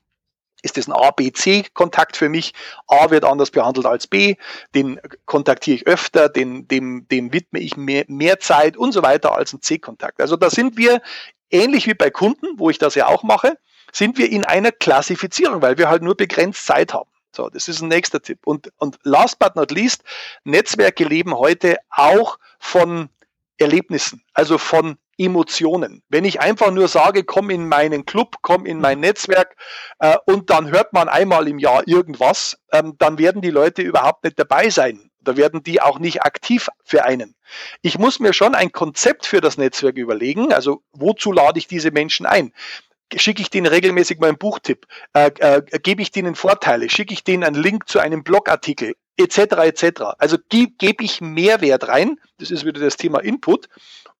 Ist das ein A-B-C-Kontakt für mich. A wird anders behandelt als B, den kontaktiere ich öfter, den, dem, dem widme ich mehr, mehr Zeit und so weiter als ein C-Kontakt. Also da sind wir ähnlich wie bei Kunden, wo ich das ja auch mache, sind wir in einer Klassifizierung, weil wir halt nur begrenzt Zeit haben. So, das ist ein nächster Tipp. Und, und last but not least, Netzwerke leben heute auch von Erlebnissen, also von Emotionen. Wenn ich einfach nur sage, komm in meinen Club, komm in mein Netzwerk äh, und dann hört man einmal im Jahr irgendwas, ähm, dann werden die Leute überhaupt nicht dabei sein. Da werden die auch nicht aktiv für einen. Ich muss mir schon ein Konzept für das Netzwerk überlegen. Also wozu lade ich diese Menschen ein? schicke ich denen regelmäßig mal einen Buchtipp, äh, äh, gebe ich denen Vorteile, schicke ich denen einen Link zu einem Blogartikel, etc. etc. Also gebe geb ich Mehrwert rein, das ist wieder das Thema Input,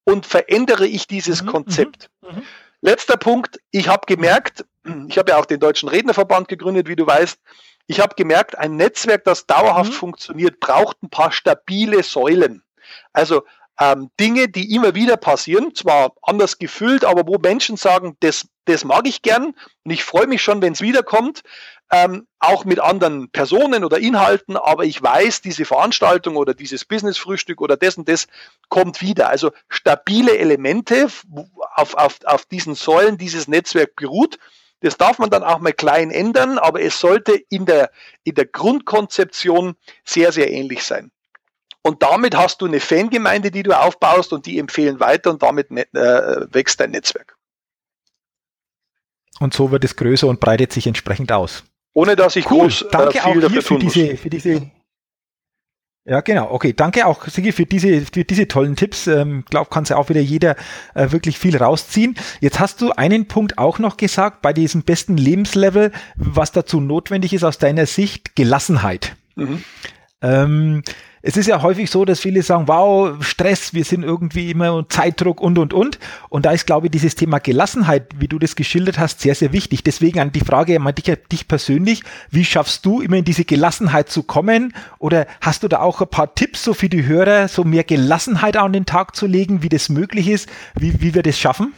und verändere ich dieses mhm, Konzept. Mhm, mhm. Letzter Punkt, ich habe gemerkt, ich habe ja auch den Deutschen Rednerverband gegründet, wie du weißt, ich habe gemerkt, ein Netzwerk, das dauerhaft mhm. funktioniert, braucht ein paar stabile Säulen. Also ähm, Dinge, die immer wieder passieren, zwar anders gefüllt, aber wo Menschen sagen, das, das mag ich gern und ich freue mich schon, wenn es wiederkommt, ähm, auch mit anderen Personen oder Inhalten, aber ich weiß, diese Veranstaltung oder dieses Business-Frühstück oder das und das kommt wieder. Also stabile Elemente auf, auf, auf diesen Säulen dieses Netzwerk beruht. Das darf man dann auch mal klein ändern, aber es sollte in der, in der Grundkonzeption sehr, sehr ähnlich sein. Und damit hast du eine Fangemeinde, die du aufbaust und die empfehlen weiter und damit ne, äh, wächst dein Netzwerk. Und so wird es größer und breitet sich entsprechend aus ohne dass ich cool. groß äh, Danke äh, viel auch hier für diese, für diese ja, genau. Okay, danke auch, Sigi, für diese, für diese tollen Tipps. Ähm, glaub, kann sich auch wieder jeder äh, wirklich viel rausziehen. Jetzt hast du einen Punkt auch noch gesagt, bei diesem besten Lebenslevel, was dazu notwendig ist aus deiner Sicht, Gelassenheit. Mhm. Ähm, es ist ja häufig so, dass viele sagen, wow, Stress, wir sind irgendwie immer Zeitdruck und, und, und. Und da ist, glaube ich, dieses Thema Gelassenheit, wie du das geschildert hast, sehr, sehr wichtig. Deswegen an die Frage an dich, dich persönlich, wie schaffst du immer in diese Gelassenheit zu kommen? Oder hast du da auch ein paar Tipps so für die Hörer, so mehr Gelassenheit an den Tag zu legen, wie das möglich ist, wie, wie wir das schaffen?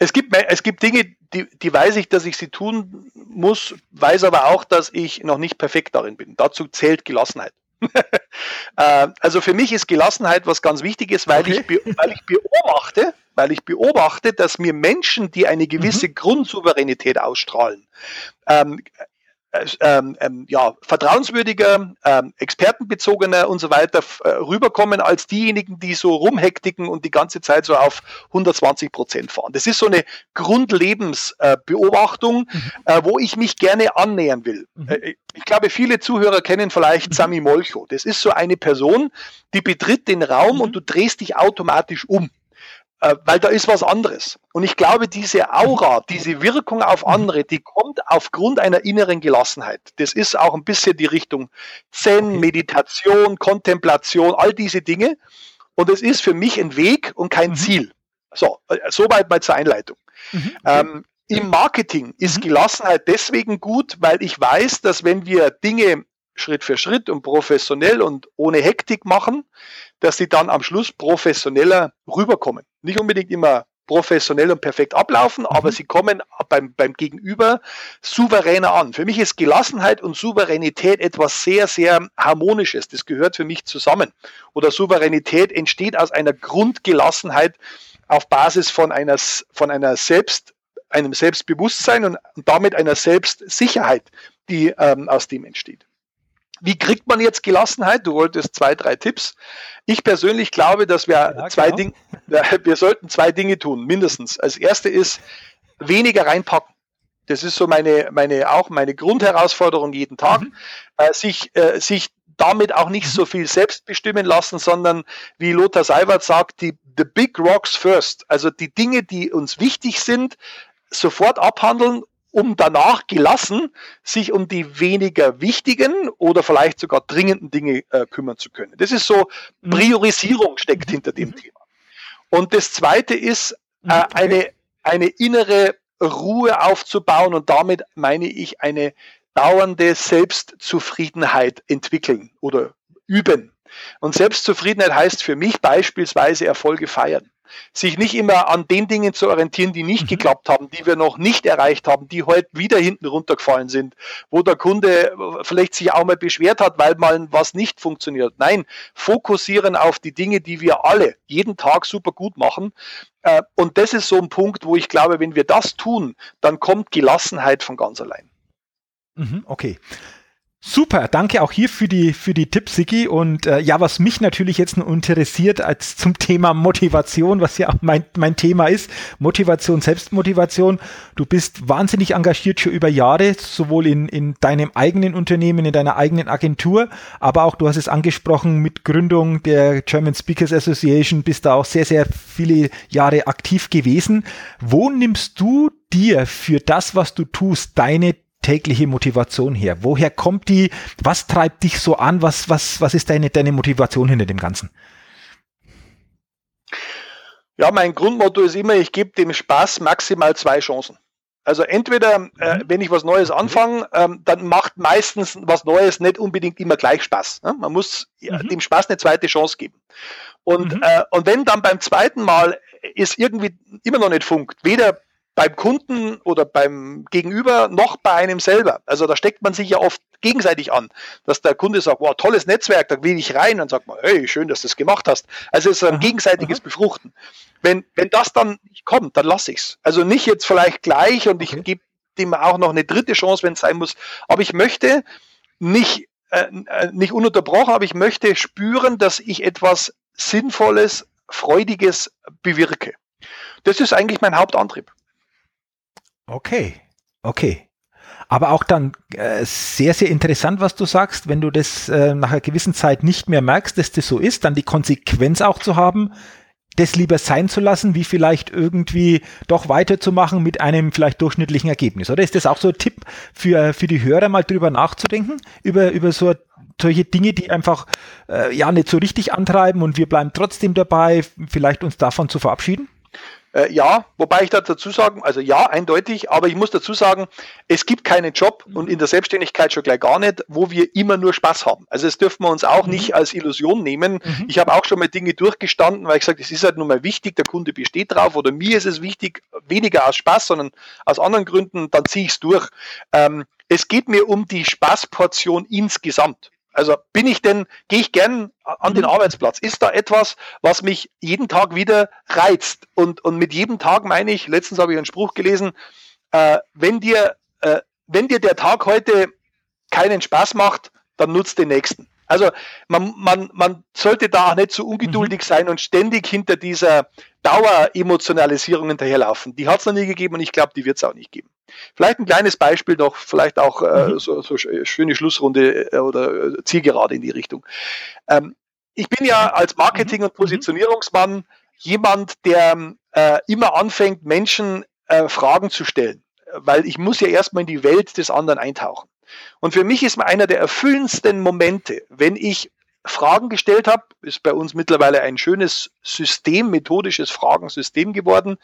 Es gibt, es gibt Dinge, die, die weiß ich, dass ich sie tun muss, weiß aber auch, dass ich noch nicht perfekt darin bin. Dazu zählt Gelassenheit. äh, also für mich ist Gelassenheit was ganz Wichtiges, weil, okay. ich, weil ich beobachte, weil ich beobachte, dass mir Menschen, die eine gewisse mhm. Grundsouveränität ausstrahlen, ähm, ähm, ähm, ja, vertrauenswürdiger, ähm, expertenbezogener und so weiter äh, rüberkommen als diejenigen, die so rumhektiken und die ganze Zeit so auf 120 Prozent fahren. Das ist so eine Grundlebensbeobachtung, äh, äh, wo ich mich gerne annähern will. Mhm. Äh, ich glaube, viele Zuhörer kennen vielleicht mhm. Sami Molcho. Das ist so eine Person, die betritt den Raum und du drehst dich automatisch um äh, weil da ist was anderes. Und ich glaube, diese Aura, diese Wirkung auf mhm. andere, die kommt aufgrund einer inneren Gelassenheit. Das ist auch ein bisschen die Richtung Zen, Meditation, Kontemplation, all diese Dinge. Und es ist für mich ein Weg und kein mhm. Ziel. So, äh, soweit mal zur Einleitung. Mhm. Ähm, Im Marketing ist mhm. Gelassenheit deswegen gut, weil ich weiß, dass wenn wir Dinge Schritt für Schritt und professionell und ohne Hektik machen, dass sie dann am Schluss professioneller rüberkommen. Nicht unbedingt immer professionell und perfekt ablaufen, aber mhm. sie kommen beim, beim Gegenüber souveräner an. Für mich ist Gelassenheit und Souveränität etwas sehr, sehr Harmonisches. Das gehört für mich zusammen. Oder Souveränität entsteht aus einer Grundgelassenheit auf Basis von einer, von einer Selbst, einem Selbstbewusstsein und, und damit einer Selbstsicherheit, die ähm, aus dem entsteht. Wie kriegt man jetzt Gelassenheit? Du wolltest zwei, drei Tipps. Ich persönlich glaube, dass wir ja, zwei genau. Dinge, wir sollten zwei Dinge tun, mindestens. Als erste ist weniger reinpacken. Das ist so meine, meine, auch meine Grundherausforderung jeden Tag, mhm. äh, sich, äh, sich damit auch nicht mhm. so viel selbst bestimmen lassen, sondern wie Lothar Seiwert sagt, die the big rocks first. Also die Dinge, die uns wichtig sind, sofort abhandeln um danach gelassen sich um die weniger wichtigen oder vielleicht sogar dringenden Dinge äh, kümmern zu können. Das ist so, mhm. Priorisierung steckt mhm. hinter dem mhm. Thema. Und das Zweite ist, äh, eine, eine innere Ruhe aufzubauen und damit meine ich eine dauernde Selbstzufriedenheit entwickeln oder üben. Und Selbstzufriedenheit heißt für mich beispielsweise Erfolge feiern sich nicht immer an den Dingen zu orientieren, die nicht mhm. geklappt haben, die wir noch nicht erreicht haben, die heute wieder hinten runtergefallen sind, wo der Kunde vielleicht sich auch mal beschwert hat, weil mal was nicht funktioniert. Nein, fokussieren auf die Dinge, die wir alle jeden Tag super gut machen. Äh, und das ist so ein Punkt, wo ich glaube, wenn wir das tun, dann kommt Gelassenheit von ganz allein. Mhm, okay. Super, danke auch hier für die, für die Tipps, Sigi. Und äh, ja, was mich natürlich jetzt noch interessiert als zum Thema Motivation, was ja auch mein, mein Thema ist, Motivation, Selbstmotivation. Du bist wahnsinnig engagiert schon über Jahre, sowohl in, in deinem eigenen Unternehmen, in deiner eigenen Agentur, aber auch, du hast es angesprochen, mit Gründung der German Speakers Association bist da auch sehr, sehr viele Jahre aktiv gewesen. Wo nimmst du dir für das, was du tust, deine tägliche Motivation her? Woher kommt die? Was treibt dich so an? Was, was, was ist deine, deine Motivation hinter dem Ganzen? Ja, mein Grundmotto ist immer, ich gebe dem Spaß maximal zwei Chancen. Also entweder, äh, mhm. wenn ich was Neues anfange, ähm, dann macht meistens was Neues nicht unbedingt immer gleich Spaß. Ne? Man muss mhm. dem Spaß eine zweite Chance geben. Und, mhm. äh, und wenn dann beim zweiten Mal es irgendwie immer noch nicht funkt, weder beim Kunden oder beim Gegenüber noch bei einem selber. Also da steckt man sich ja oft gegenseitig an, dass der Kunde sagt, wow, tolles Netzwerk, da will ich rein, dann sagt man, hey, schön, dass du das gemacht hast. Also es ist ein gegenseitiges Befruchten. Wenn, wenn das dann kommt, dann lasse ich's. Also nicht jetzt vielleicht gleich und ich gebe dem auch noch eine dritte Chance, wenn es sein muss. Aber ich möchte nicht, äh, äh, nicht ununterbrochen, aber ich möchte spüren, dass ich etwas Sinnvolles, Freudiges bewirke. Das ist eigentlich mein Hauptantrieb. Okay, okay. Aber auch dann äh, sehr, sehr interessant, was du sagst, wenn du das äh, nach einer gewissen Zeit nicht mehr merkst, dass das so ist, dann die Konsequenz auch zu haben, das lieber sein zu lassen, wie vielleicht irgendwie doch weiterzumachen mit einem vielleicht durchschnittlichen Ergebnis. Oder ist das auch so ein Tipp für, für die Hörer, mal drüber nachzudenken, über, über so solche Dinge, die einfach äh, ja nicht so richtig antreiben und wir bleiben trotzdem dabei, vielleicht uns davon zu verabschieden? Äh, ja, wobei ich da dazu sagen, also ja, eindeutig, aber ich muss dazu sagen, es gibt keinen Job und in der Selbstständigkeit schon gleich gar nicht, wo wir immer nur Spaß haben. Also das dürfen wir uns auch mhm. nicht als Illusion nehmen. Mhm. Ich habe auch schon mal Dinge durchgestanden, weil ich sage, es ist halt nun mal wichtig, der Kunde besteht drauf oder mir ist es wichtig, weniger aus Spaß, sondern aus anderen Gründen, dann ziehe ich es durch. Ähm, es geht mir um die Spaßportion insgesamt. Also bin ich denn, gehe ich gern an den mhm. Arbeitsplatz? Ist da etwas, was mich jeden Tag wieder reizt? Und, und mit jedem Tag meine ich, letztens habe ich einen Spruch gelesen, äh, wenn dir, äh, wenn dir der Tag heute keinen Spaß macht, dann nutzt den nächsten. Also man, man, man sollte da auch nicht so ungeduldig mhm. sein und ständig hinter dieser Daueremotionalisierung hinterherlaufen. Die hat es noch nie gegeben und ich glaube, die wird es auch nicht geben. Vielleicht ein kleines Beispiel noch, vielleicht auch äh, mhm. so, so schöne Schlussrunde äh, oder äh, Zielgerade in die Richtung. Ähm, ich bin ja als Marketing- mhm. und mhm. Positionierungsmann jemand, der äh, immer anfängt, Menschen äh, Fragen zu stellen, weil ich muss ja erstmal in die Welt des anderen eintauchen. Und für mich ist einer der erfüllendsten Momente, wenn ich Fragen gestellt habe, ist bei uns mittlerweile ein schönes System, methodisches Fragensystem geworden,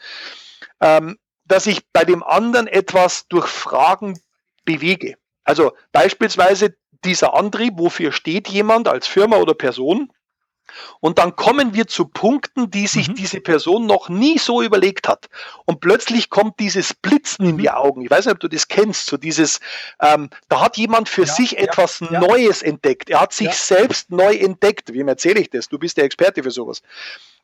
ähm, dass ich bei dem anderen etwas durch Fragen bewege. Also beispielsweise dieser Antrieb, wofür steht jemand als Firma oder Person? Und dann kommen wir zu Punkten, die sich mhm. diese Person noch nie so überlegt hat. Und plötzlich kommt dieses Blitzen in die mhm. Augen. Ich weiß nicht, ob du das kennst, so dieses, ähm, da hat jemand für ja, sich ja, etwas ja. Neues entdeckt. Er hat sich selbst neu entdeckt. Wem erzähle ich das? Du bist der Experte für sowas.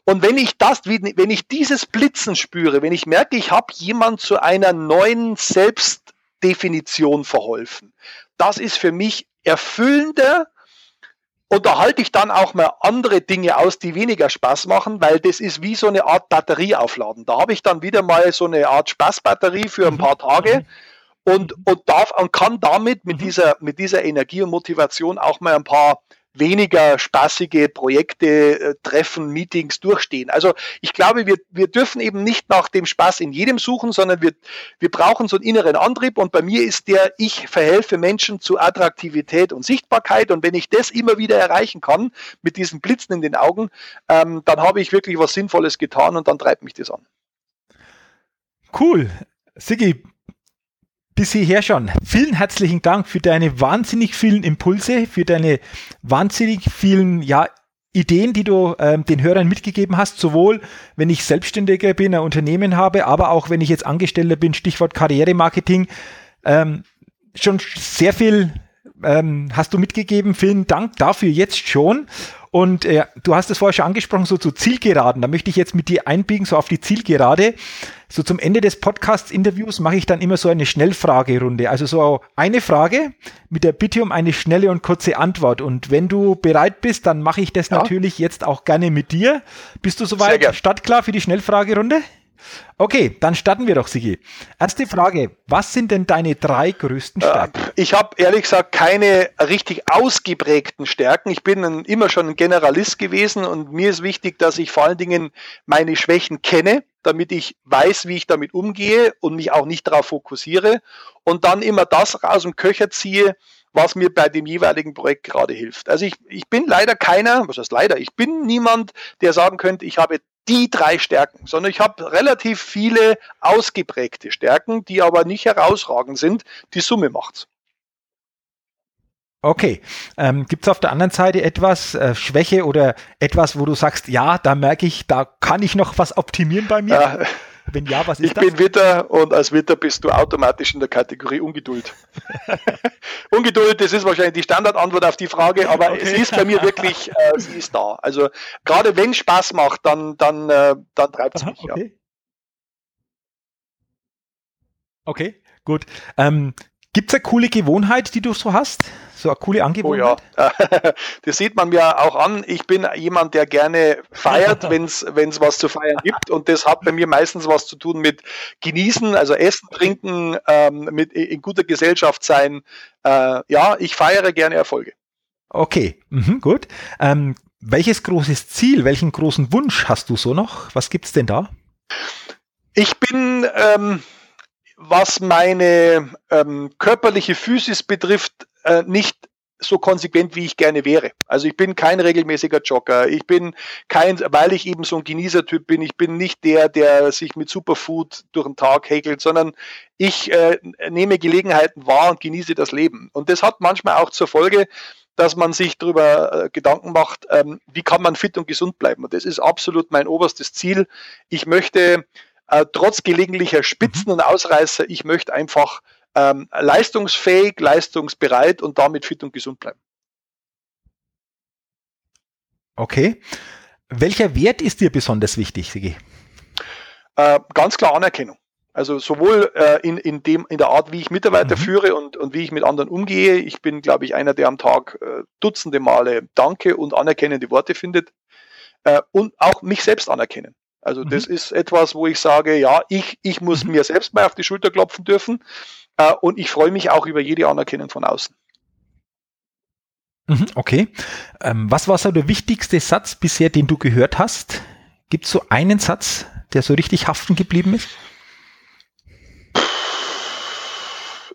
Und wenn ich das, wenn ich dieses Blitzen spüre, wenn ich merke, ich habe jemand zu einer neuen Selbstdefinition verholfen, das ist für mich erfüllender und da halte ich dann auch mal andere Dinge aus, die weniger Spaß machen, weil das ist wie so eine Art Batterie aufladen. Da habe ich dann wieder mal so eine Art Spaßbatterie für ein mhm. paar Tage mhm. und, und darf und kann damit mit mhm. dieser, mit dieser Energie und Motivation auch mal ein paar weniger spaßige Projekte, äh, Treffen, Meetings durchstehen. Also ich glaube, wir, wir dürfen eben nicht nach dem Spaß in jedem suchen, sondern wir, wir brauchen so einen inneren Antrieb und bei mir ist der, ich verhelfe Menschen zu Attraktivität und Sichtbarkeit und wenn ich das immer wieder erreichen kann, mit diesen Blitzen in den Augen, ähm, dann habe ich wirklich was Sinnvolles getan und dann treibt mich das an. Cool. Sigi, bis hierher schon. Vielen herzlichen Dank für deine wahnsinnig vielen Impulse, für deine wahnsinnig vielen ja, Ideen, die du ähm, den Hörern mitgegeben hast, sowohl wenn ich Selbstständiger bin, ein Unternehmen habe, aber auch wenn ich jetzt Angestellter bin, Stichwort Karrieremarketing. Ähm, schon sehr viel ähm, hast du mitgegeben. Vielen Dank dafür jetzt schon. Und äh, du hast es vorher schon angesprochen, so zu Zielgeraden. Da möchte ich jetzt mit dir einbiegen, so auf die Zielgerade. So zum Ende des Podcast-Interviews mache ich dann immer so eine Schnellfragerunde. Also so eine Frage mit der Bitte um eine schnelle und kurze Antwort. Und wenn du bereit bist, dann mache ich das ja. natürlich jetzt auch gerne mit dir. Bist du soweit startklar für die Schnellfragerunde? Okay, dann starten wir doch, Sigi. Erste Frage, was sind denn deine drei größten äh, Stärken? Ich habe ehrlich gesagt keine richtig ausgeprägten Stärken. Ich bin ein, immer schon ein Generalist gewesen und mir ist wichtig, dass ich vor allen Dingen meine Schwächen kenne, damit ich weiß, wie ich damit umgehe und mich auch nicht darauf fokussiere und dann immer das aus dem Köcher ziehe, was mir bei dem jeweiligen Projekt gerade hilft. Also ich, ich bin leider keiner, was heißt leider, ich bin niemand, der sagen könnte, ich habe die drei Stärken, sondern ich habe relativ viele ausgeprägte Stärken, die aber nicht herausragend sind. Die Summe macht's. Okay. Ähm, Gibt es auf der anderen Seite etwas, äh, Schwäche oder etwas, wo du sagst, ja, da merke ich, da kann ich noch was optimieren bei mir? Ja, wenn ja, was ist ich das? Ich bin Witter und als Witter bist du automatisch in der Kategorie Ungeduld. Ungeduld, das ist wahrscheinlich die Standardantwort auf die Frage, aber okay. es ist bei mir wirklich, äh, sie ist da. Also gerade wenn Spaß macht, dann, dann, äh, dann treibt es mich. Okay. Ja. Okay, gut. Ähm, Gibt es eine coole Gewohnheit, die du so hast? So eine coole Angewohnheit? Oh ja, das sieht man mir auch an. Ich bin jemand, der gerne feiert, wenn es was zu feiern gibt. Und das hat bei mir meistens was zu tun mit Genießen, also Essen, Trinken, ähm, mit in guter Gesellschaft sein. Äh, ja, ich feiere gerne Erfolge. Okay, mhm, gut. Ähm, welches großes Ziel, welchen großen Wunsch hast du so noch? Was gibt es denn da? Ich bin ähm, was meine ähm, körperliche Physis betrifft, äh, nicht so konsequent, wie ich gerne wäre. Also ich bin kein regelmäßiger Jogger. Ich bin kein, weil ich eben so ein Genießertyp bin, ich bin nicht der, der sich mit Superfood durch den Tag häkelt, sondern ich äh, nehme Gelegenheiten wahr und genieße das Leben. Und das hat manchmal auch zur Folge, dass man sich darüber äh, Gedanken macht, ähm, wie kann man fit und gesund bleiben. Und das ist absolut mein oberstes Ziel. Ich möchte äh, trotz gelegentlicher Spitzen mhm. und Ausreißer, ich möchte einfach ähm, leistungsfähig, leistungsbereit und damit fit und gesund bleiben. Okay. Welcher Wert ist dir besonders wichtig, Sigi? Äh, ganz klar Anerkennung. Also sowohl äh, in, in, dem, in der Art, wie ich Mitarbeiter mhm. führe und, und wie ich mit anderen umgehe. Ich bin, glaube ich, einer, der am Tag äh, dutzende Male Danke und anerkennende Worte findet. Äh, und auch mich selbst anerkennen. Also mhm. das ist etwas, wo ich sage, ja, ich, ich muss mhm. mir selbst mal auf die Schulter klopfen dürfen. Äh, und ich freue mich auch über jede Anerkennung von außen. Mhm, okay. Ähm, was war so der wichtigste Satz bisher, den du gehört hast? Gibt es so einen Satz, der so richtig haften geblieben ist?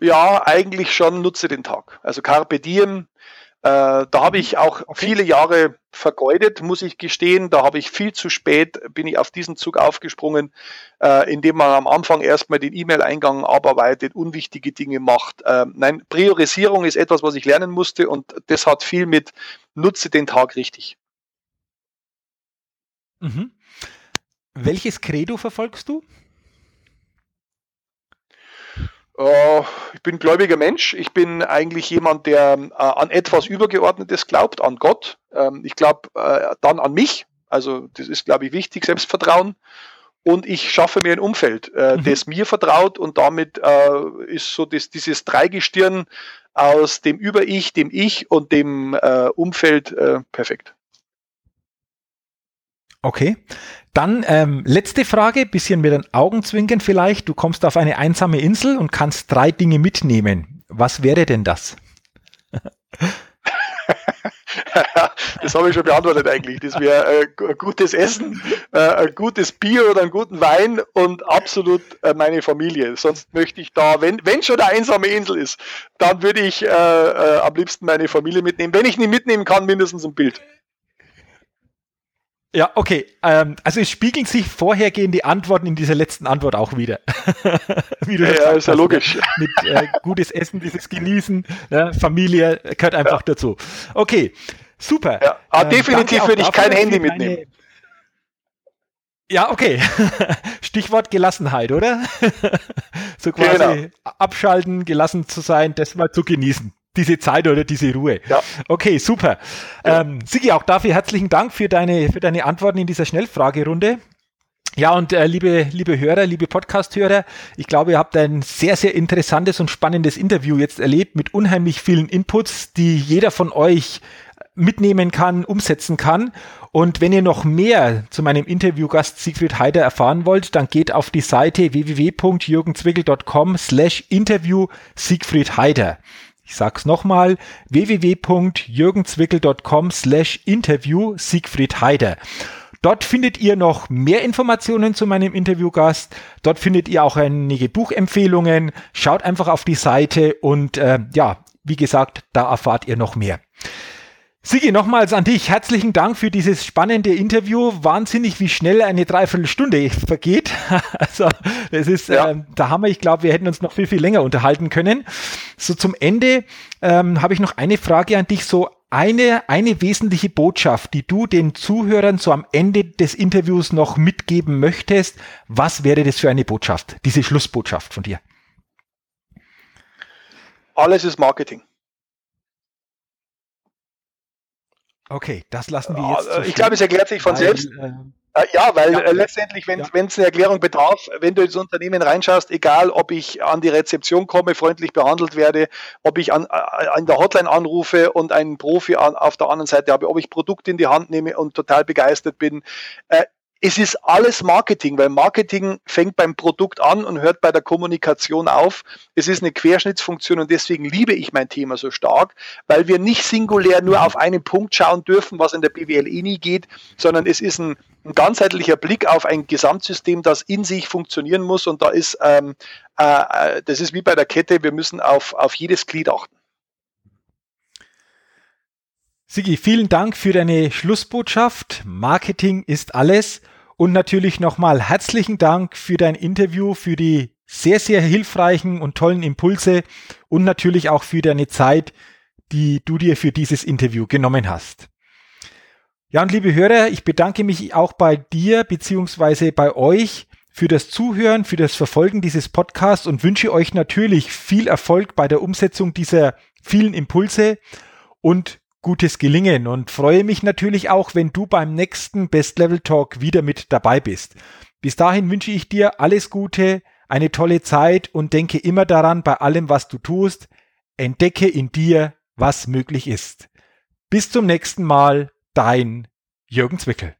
Ja, eigentlich schon nutze den Tag. Also Carpe Diem, da habe ich auch viele Jahre vergeudet, muss ich gestehen. Da habe ich viel zu spät, bin ich auf diesen Zug aufgesprungen, äh, indem man am Anfang erstmal den E-Mail-Eingang abarbeitet, unwichtige Dinge macht. Äh, nein, Priorisierung ist etwas, was ich lernen musste und das hat viel mit nutze den Tag richtig. Mhm. Welches Credo verfolgst du? Äh, ich bin gläubiger Mensch. Ich bin eigentlich jemand, der äh, an etwas Übergeordnetes glaubt, an Gott. Ähm, ich glaube äh, dann an mich. Also das ist, glaube ich, wichtig, Selbstvertrauen. Und ich schaffe mir ein Umfeld, mhm. das mir vertraut und damit ist so das, dieses Dreigestirn aus dem Über-Ich, dem Ich und dem Umfeld perfekt. Okay. Dann ähm, letzte Frage, bisschen mit den Augenzwinkern vielleicht. Du kommst auf eine einsame Insel und kannst drei Dinge mitnehmen. Was wäre denn das? das habe ich schon beantwortet eigentlich. Das wäre äh, gutes Essen, äh, ein gutes Bier oder einen guten Wein und absolut äh, meine Familie. Sonst möchte ich da, wenn, wenn schon eine einsame Insel ist, dann würde ich äh, äh, am liebsten meine Familie mitnehmen. Wenn ich nicht mitnehmen kann, mindestens ein Bild. Ja, okay. Ähm, also es spiegeln sich vorhergehende Antworten in dieser letzten Antwort auch wieder. Wie du ja, ja ist ja logisch. Mit äh, gutes Essen, dieses Genießen, ja, Familie gehört einfach ja. dazu. Okay, super. Ja, aber ähm, definitiv würde ich kein Handy mitnehmen. Ja, okay. Stichwort Gelassenheit, oder? so quasi genau. abschalten, gelassen zu sein, das mal zu genießen diese Zeit oder diese Ruhe. Ja. Okay, super. Ja. Ähm, Sigi, auch dafür herzlichen Dank für deine, für deine Antworten in dieser Schnellfragerunde. Ja, und äh, liebe, liebe Hörer, liebe Podcast-Hörer, ich glaube, ihr habt ein sehr, sehr interessantes und spannendes Interview jetzt erlebt mit unheimlich vielen Inputs, die jeder von euch mitnehmen kann, umsetzen kann. Und wenn ihr noch mehr zu meinem Interviewgast Siegfried Heider erfahren wollt, dann geht auf die Seite www.jürgenzwickel.com slash interview Siegfried Heider. Ich sag's nochmal, www.jürgenzwickel.com slash interview Siegfried Heider. Dort findet ihr noch mehr Informationen zu meinem Interviewgast. Dort findet ihr auch einige Buchempfehlungen. Schaut einfach auf die Seite und äh, ja, wie gesagt, da erfahrt ihr noch mehr. Sigi, nochmals an dich. Herzlichen Dank für dieses spannende Interview. Wahnsinnig, wie schnell eine Dreiviertelstunde vergeht. also, das ist ja. ähm, der Hammer. Ich glaube, wir hätten uns noch viel, viel länger unterhalten können. So zum Ende ähm, habe ich noch eine Frage an dich. So eine, eine wesentliche Botschaft, die du den Zuhörern so am Ende des Interviews noch mitgeben möchtest. Was wäre das für eine Botschaft? Diese Schlussbotschaft von dir? Alles ist Marketing. Okay, das lassen wir jetzt. So ich glaube, es erklärt sich von weil, selbst. Äh, äh ja, weil ja, äh, letztendlich, wenn es ja. eine Erklärung bedarf, wenn du ins Unternehmen reinschaust, egal ob ich an die Rezeption komme, freundlich behandelt werde, ob ich an, äh, an der Hotline anrufe und einen Profi an, auf der anderen Seite habe, ob ich Produkte in die Hand nehme und total begeistert bin, äh, es ist alles Marketing, weil Marketing fängt beim Produkt an und hört bei der Kommunikation auf. Es ist eine Querschnittsfunktion und deswegen liebe ich mein Thema so stark, weil wir nicht singulär nur auf einen Punkt schauen dürfen, was in der BWL eh nie geht, sondern es ist ein, ein ganzheitlicher Blick auf ein Gesamtsystem, das in sich funktionieren muss und da ist, ähm, äh, äh das ist wie bei der Kette, wir müssen auf, auf jedes Glied achten. Sigi, vielen Dank für deine Schlussbotschaft. Marketing ist alles. Und natürlich nochmal herzlichen Dank für dein Interview, für die sehr, sehr hilfreichen und tollen Impulse und natürlich auch für deine Zeit, die du dir für dieses Interview genommen hast. Ja, und liebe Hörer, ich bedanke mich auch bei dir beziehungsweise bei euch für das Zuhören, für das Verfolgen dieses Podcasts und wünsche euch natürlich viel Erfolg bei der Umsetzung dieser vielen Impulse und gutes Gelingen und freue mich natürlich auch, wenn du beim nächsten Best Level Talk wieder mit dabei bist. Bis dahin wünsche ich dir alles Gute, eine tolle Zeit und denke immer daran, bei allem, was du tust, entdecke in dir, was möglich ist. Bis zum nächsten Mal, dein Jürgen Zwickel.